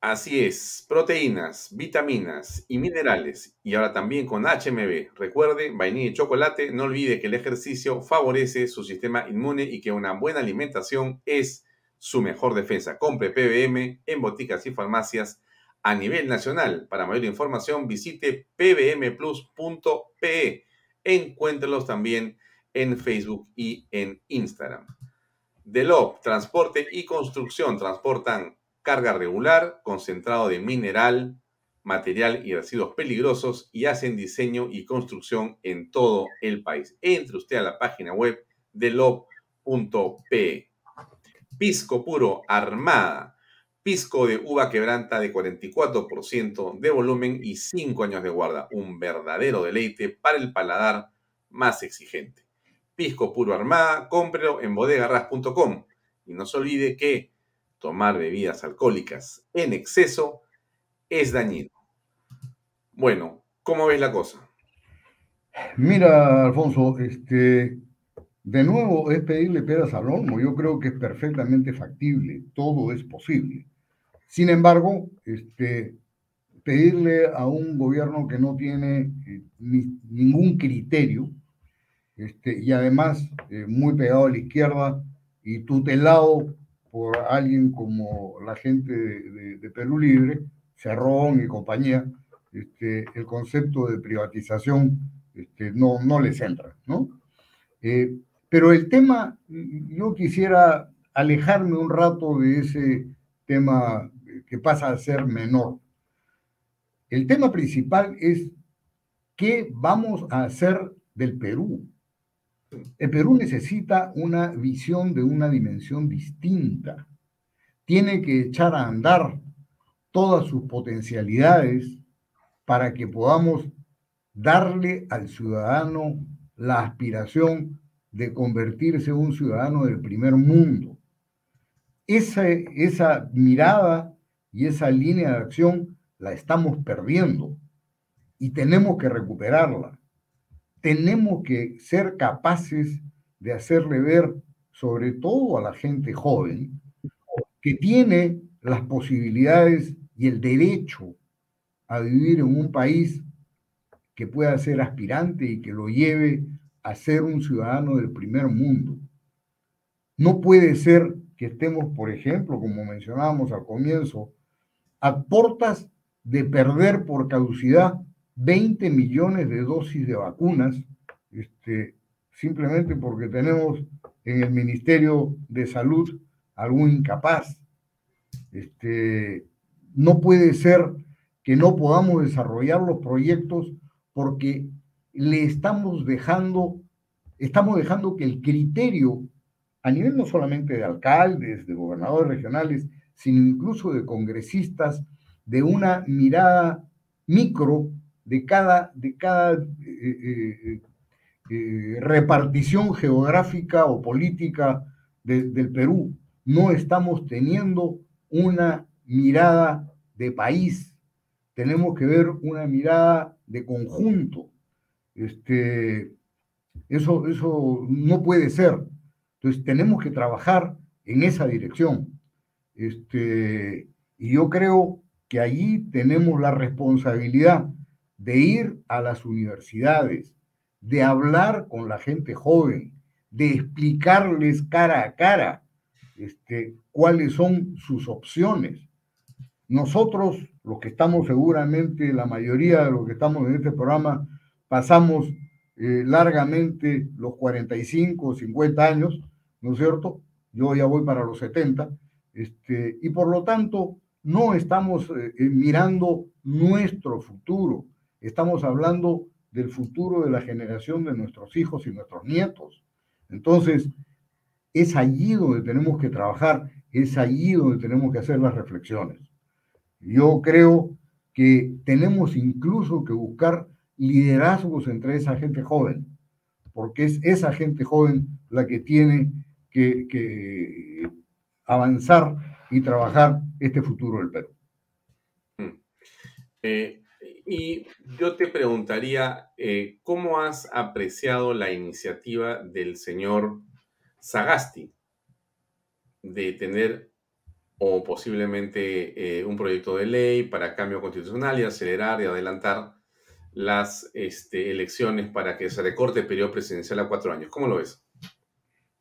así es, proteínas, vitaminas y minerales, y ahora también con HMB. Recuerde, vainilla y chocolate, no olvide que el ejercicio favorece su sistema inmune y que una buena alimentación es su mejor defensa. Compre PBM en boticas y farmacias a nivel nacional. Para mayor información visite pbmplus.pe. Encuéntrelos también en Facebook y en Instagram. Delop, transporte y construcción transportan carga regular, concentrado de mineral, material y residuos peligrosos y hacen diseño y construcción en todo el país. Entre usted a la página web delop.p. Pisco puro armada. Pisco de uva quebranta de 44% de volumen y 5 años de guarda. Un verdadero deleite para el paladar más exigente pisco puro armada, cómprelo en bodegarras.com. Y no se olvide que tomar bebidas alcohólicas en exceso es dañino. Bueno, ¿cómo ves la cosa? Mira, Alfonso, este, de nuevo es pedirle peras al olmo. Yo creo que es perfectamente factible, todo es posible. Sin embargo, este, pedirle a un gobierno que no tiene eh, ningún criterio, este, y además eh, muy pegado a la izquierda y tutelado por alguien como la gente de, Perú Libre, Cerrón y compañía, este, el concepto de privatización este, no, no les entra, ¿no? Eh, pero el tema, yo quisiera alejarme un rato de ese tema que pasa a ser menor. El tema principal es qué vamos a hacer del Perú. El Perú necesita una visión de una dimensión distinta. Tiene que echar a andar todas sus potencialidades para que podamos darle al ciudadano la aspiración de convertirse en un ciudadano del primer mundo. Esa, esa mirada y esa línea de acción la estamos perdiendo. y tenemos que recuperarla. Tenemos que ser capaces de hacerle ver, sobre todo a la gente joven, que tiene las posibilidades y el derecho a vivir en un país que pueda ser aspirante y que lo lleve a ser un ciudadano del primer mundo. No puede ser que estemos, por ejemplo, como mencionábamos al comienzo, a portas de perder por caducidad 20 millones de dosis de vacunas, este, simplemente porque tenemos en el Ministerio de Salud algún incapaz. Este, no puede ser que no podamos desarrollar los proyectos porque le estamos dejando, estamos dejando que el criterio, a nivel no solamente de alcaldes, de gobernadores regionales, sino incluso de congresistas, de una mirada micro de cada, de cada eh, eh, eh, repartición geográfica o política del Perú. No estamos teniendo una mirada de país, tenemos que ver una mirada de conjunto. Este, eso, eso no puede ser. Entonces tenemos que trabajar en esa dirección. Este, y yo creo que allí tenemos la responsabilidad de ir a las universidades, de hablar con la gente joven, de explicarles cara a cara este, cuáles son sus opciones. Nosotros, los que estamos seguramente, la mayoría de los que estamos en este programa, pasamos eh, largamente los 45 o 50 años, ¿no es cierto? Yo ya voy para los 70, este, y por lo tanto no estamos eh, eh, mirando nuestro futuro, estamos hablando del futuro de la generación de nuestros hijos y nuestros nietos. Entonces, es allí donde tenemos que trabajar, es allí donde tenemos que hacer las reflexiones. Yo creo que tenemos incluso que buscar liderazgos entre esa gente joven, porque es esa gente joven la que tiene que, que avanzar y trabajar este futuro del Perú. Mm. Eh, y yo te preguntaría, eh, ¿cómo has apreciado la iniciativa del señor Sagasti de tener o posiblemente eh, un proyecto de ley para cambio constitucional y acelerar y adelantar las este, elecciones para que se recorte el periodo presidencial a cuatro años? ¿Cómo lo ves?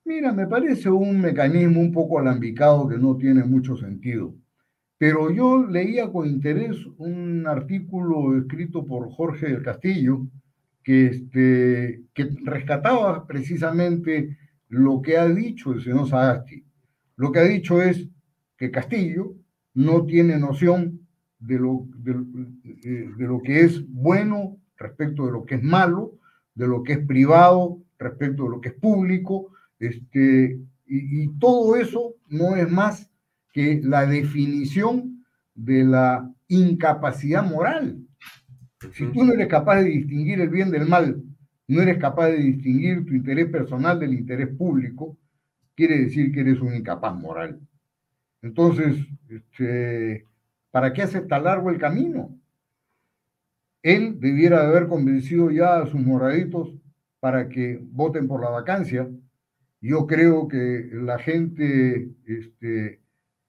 Mira, me parece un mecanismo un poco alambicado que no tiene mucho sentido. Pero yo leía con interés un artículo escrito por Jorge del Castillo que, este, que rescataba precisamente lo que ha dicho el señor Sagasti. Lo que ha dicho es que Castillo no tiene noción de lo, de, de lo que es bueno respecto de lo que es malo, de lo que es privado respecto de lo que es público, este, y, todo eso no es más que la definición de la incapacidad moral. Si tú no eres capaz de distinguir el bien del mal, no eres capaz de distinguir tu interés personal del interés público, quiere decir que eres un incapaz moral. Entonces, este, ¿para qué hace tan largo el camino? Él debiera de haber convencido ya a sus moraditos para que voten por la vacancia, yo creo que la gente este,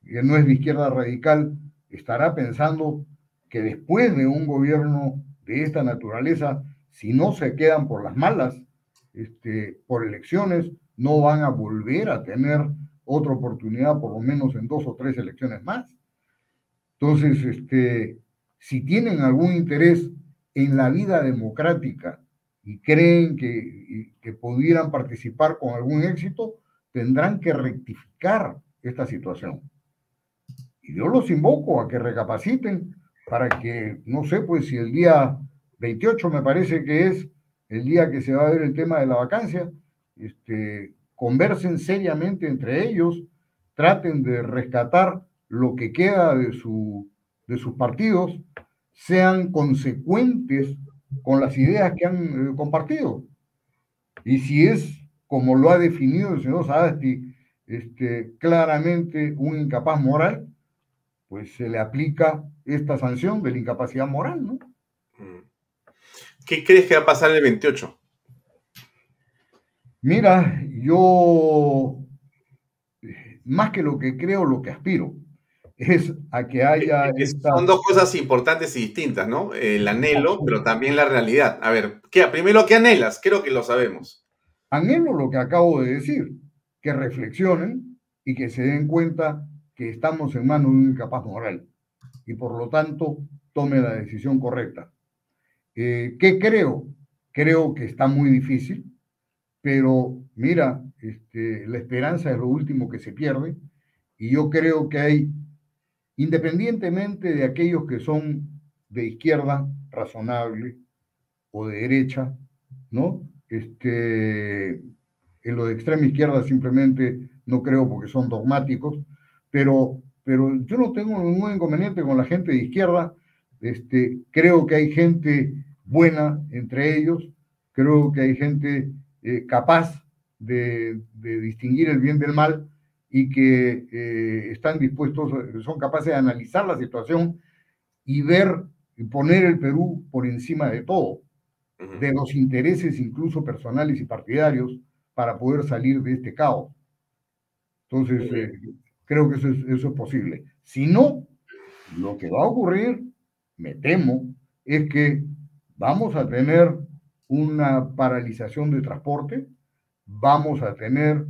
que no es de izquierda radical estará pensando que después de un gobierno de esta naturaleza, si no se quedan por las malas, este, por elecciones, no van a volver a tener otra oportunidad, por lo menos en dos o tres elecciones más. Entonces, este, si tienen algún interés en la vida democrática y creen que, que pudieran participar con algún éxito, tendrán que rectificar esta situación. Yo los invoco a que recapaciten para que, no sé, pues si el día 28 me parece que es el día que se va a ver el tema de la vacancia, este, conversen seriamente entre ellos, traten de rescatar lo que queda de, su, de sus partidos, sean consecuentes con las ideas que han eh, compartido. Y si es, como lo ha definido el señor Sadasti, este, claramente un incapaz moral, pues se le aplica esta sanción de la incapacidad moral, ¿no? Mm. ¿Qué crees que va a pasar el 28? Mira, yo, más que lo que creo, lo que aspiro es a que haya... Son dos cosas importantes y distintas, ¿no? El anhelo, pero también la realidad. A ver, ¿qué, primero, ¿qué anhelas? Creo que lo sabemos. Anhelo lo que acabo de decir, que reflexionen y que se den cuenta que estamos en manos de un incapaz moral y por lo tanto tome la decisión correcta. Eh, ¿Qué creo? Creo que está muy difícil, pero mira, este, la esperanza es lo último que se pierde y yo creo que hay, independientemente de aquellos que son de izquierda razonable o de derecha, ¿no? Este, en lo de extrema izquierda simplemente no creo porque son dogmáticos, pero, pero yo no tengo ningún inconveniente con la gente de izquierda. Este, creo que hay gente buena entre ellos, creo que hay gente eh, capaz de, distinguir el bien del mal y que eh, están dispuestos, son capaces de analizar la situación y ver y poner el Perú por encima de todo, de los intereses incluso personales y partidarios para poder salir de este caos. Entonces, eh, creo que eso es, eso es posible. Si no, lo que va a ocurrir, me temo, es que vamos a tener una paralización de transporte, vamos a tener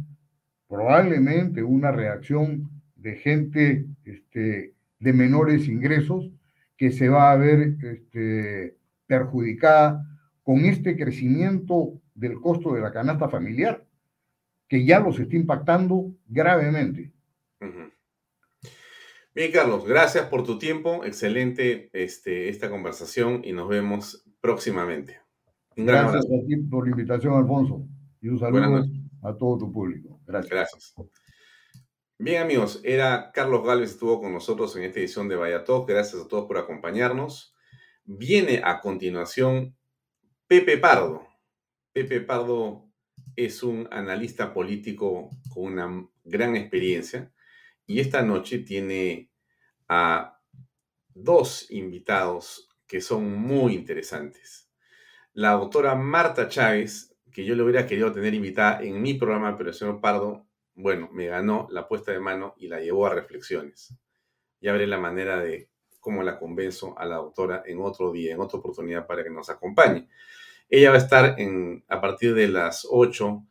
probablemente una reacción de gente este, de menores ingresos que se va a ver este, perjudicada con este crecimiento del costo de la canasta familiar, que ya los está impactando gravemente. Bien, Carlos, gracias por tu tiempo. Excelente este, esta conversación y nos vemos próximamente. gracias a ti por la invitación, Alfonso. Y un saludo a todo tu público. Gracias. Gracias. Bien, amigos, era Carlos Gálvez, estuvo con nosotros en esta edición de Vaya Talk. Gracias a todos por acompañarnos. Viene a continuación Pepe Pardo. Pepe Pardo es un analista político con una gran experiencia y esta noche tiene a dos invitados que son muy interesantes. La doctora Marta Chávez, que yo le hubiera querido tener invitada en mi programa, pero el señor Pardo, bueno, me ganó la puesta de mano y la llevó a reflexiones. Ya veré la manera de cómo la convenzo a la doctora en otro día, en otra oportunidad para que nos acompañe. Ella va a estar a partir de las 8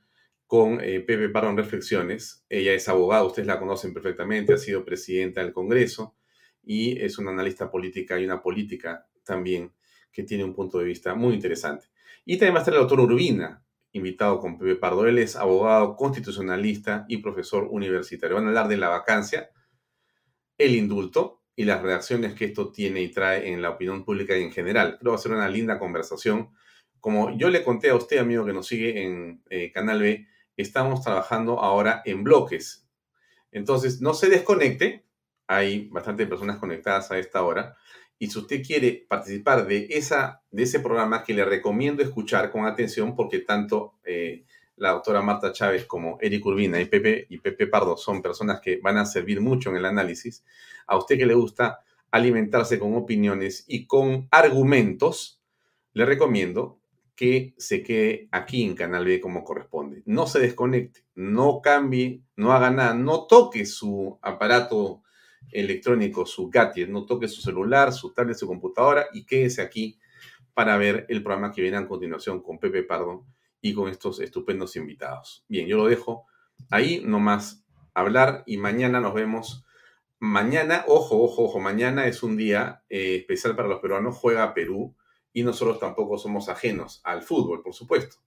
con eh, Pepe en Reflexiones. Ella es abogada, ustedes la conocen perfectamente, ha sido presidenta del Congreso y es una analista política y una política también que tiene un punto de vista muy interesante. Y también va a estar el doctor Urbina, invitado con Pepe Pardo. Él es abogado constitucionalista y profesor universitario. Van a hablar de la vacancia, el indulto y las reacciones que esto tiene y trae en la opinión pública y en general. Creo que va a ser una linda conversación. Como yo le conté a usted, amigo que nos sigue en eh, Canal B, estamos trabajando ahora en bloques. Entonces, no se desconecte. Hay bastantes personas conectadas a esta hora. Y si usted quiere participar de, esa, de ese programa que le recomiendo escuchar con atención, porque tanto eh, la doctora Marta Chávez como Eric Urbina y Pepe, y Pepe Pardo son personas que van a servir mucho en el análisis, a usted que le gusta alimentarse con opiniones y con argumentos, le recomiendo que se quede aquí en Canal B como corresponde. No se desconecte, no cambie, no haga nada, no toque su aparato electrónico, su gadget, no toque su celular, su tablet, su computadora y quédese aquí para ver el programa que viene a continuación con Pepe Pardo y con estos estupendos invitados. Bien, yo lo dejo ahí nomás hablar y mañana nos vemos. Mañana, ojo, ojo, ojo, mañana es un día eh, especial para los peruanos, juega Perú y nosotros tampoco somos ajenos al fútbol, por supuesto.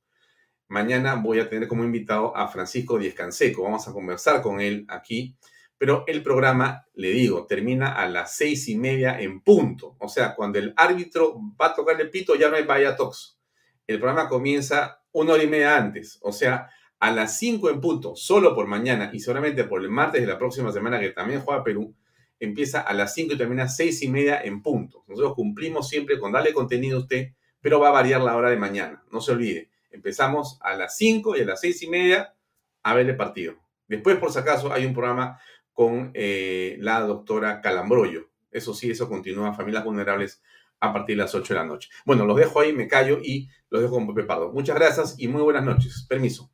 Mañana voy a tener como invitado a Francisco Díez Canseco, vamos a conversar con él aquí pero el programa, le digo, termina a las seis y media en punto. O sea, cuando el árbitro va a tocar el pito, ya no hay vaya tox. El programa comienza una hora y media antes. O sea, a las cinco en punto, solo por mañana y solamente por el martes de la próxima semana, que también juega Perú, empieza a las cinco y termina a seis y media en punto. Nosotros cumplimos siempre con darle contenido a usted, pero va a variar la hora de mañana. No se olvide. Empezamos a las cinco y a las seis y media a ver el partido. Después, por si acaso, hay un programa con eh, la doctora Calambroyo. Eso sí, eso continúa, Familias Vulnerables, a partir de las 8 de la noche. Bueno, los dejo ahí, me callo y los dejo con Pepe Pardo. Muchas gracias y muy buenas noches. Permiso.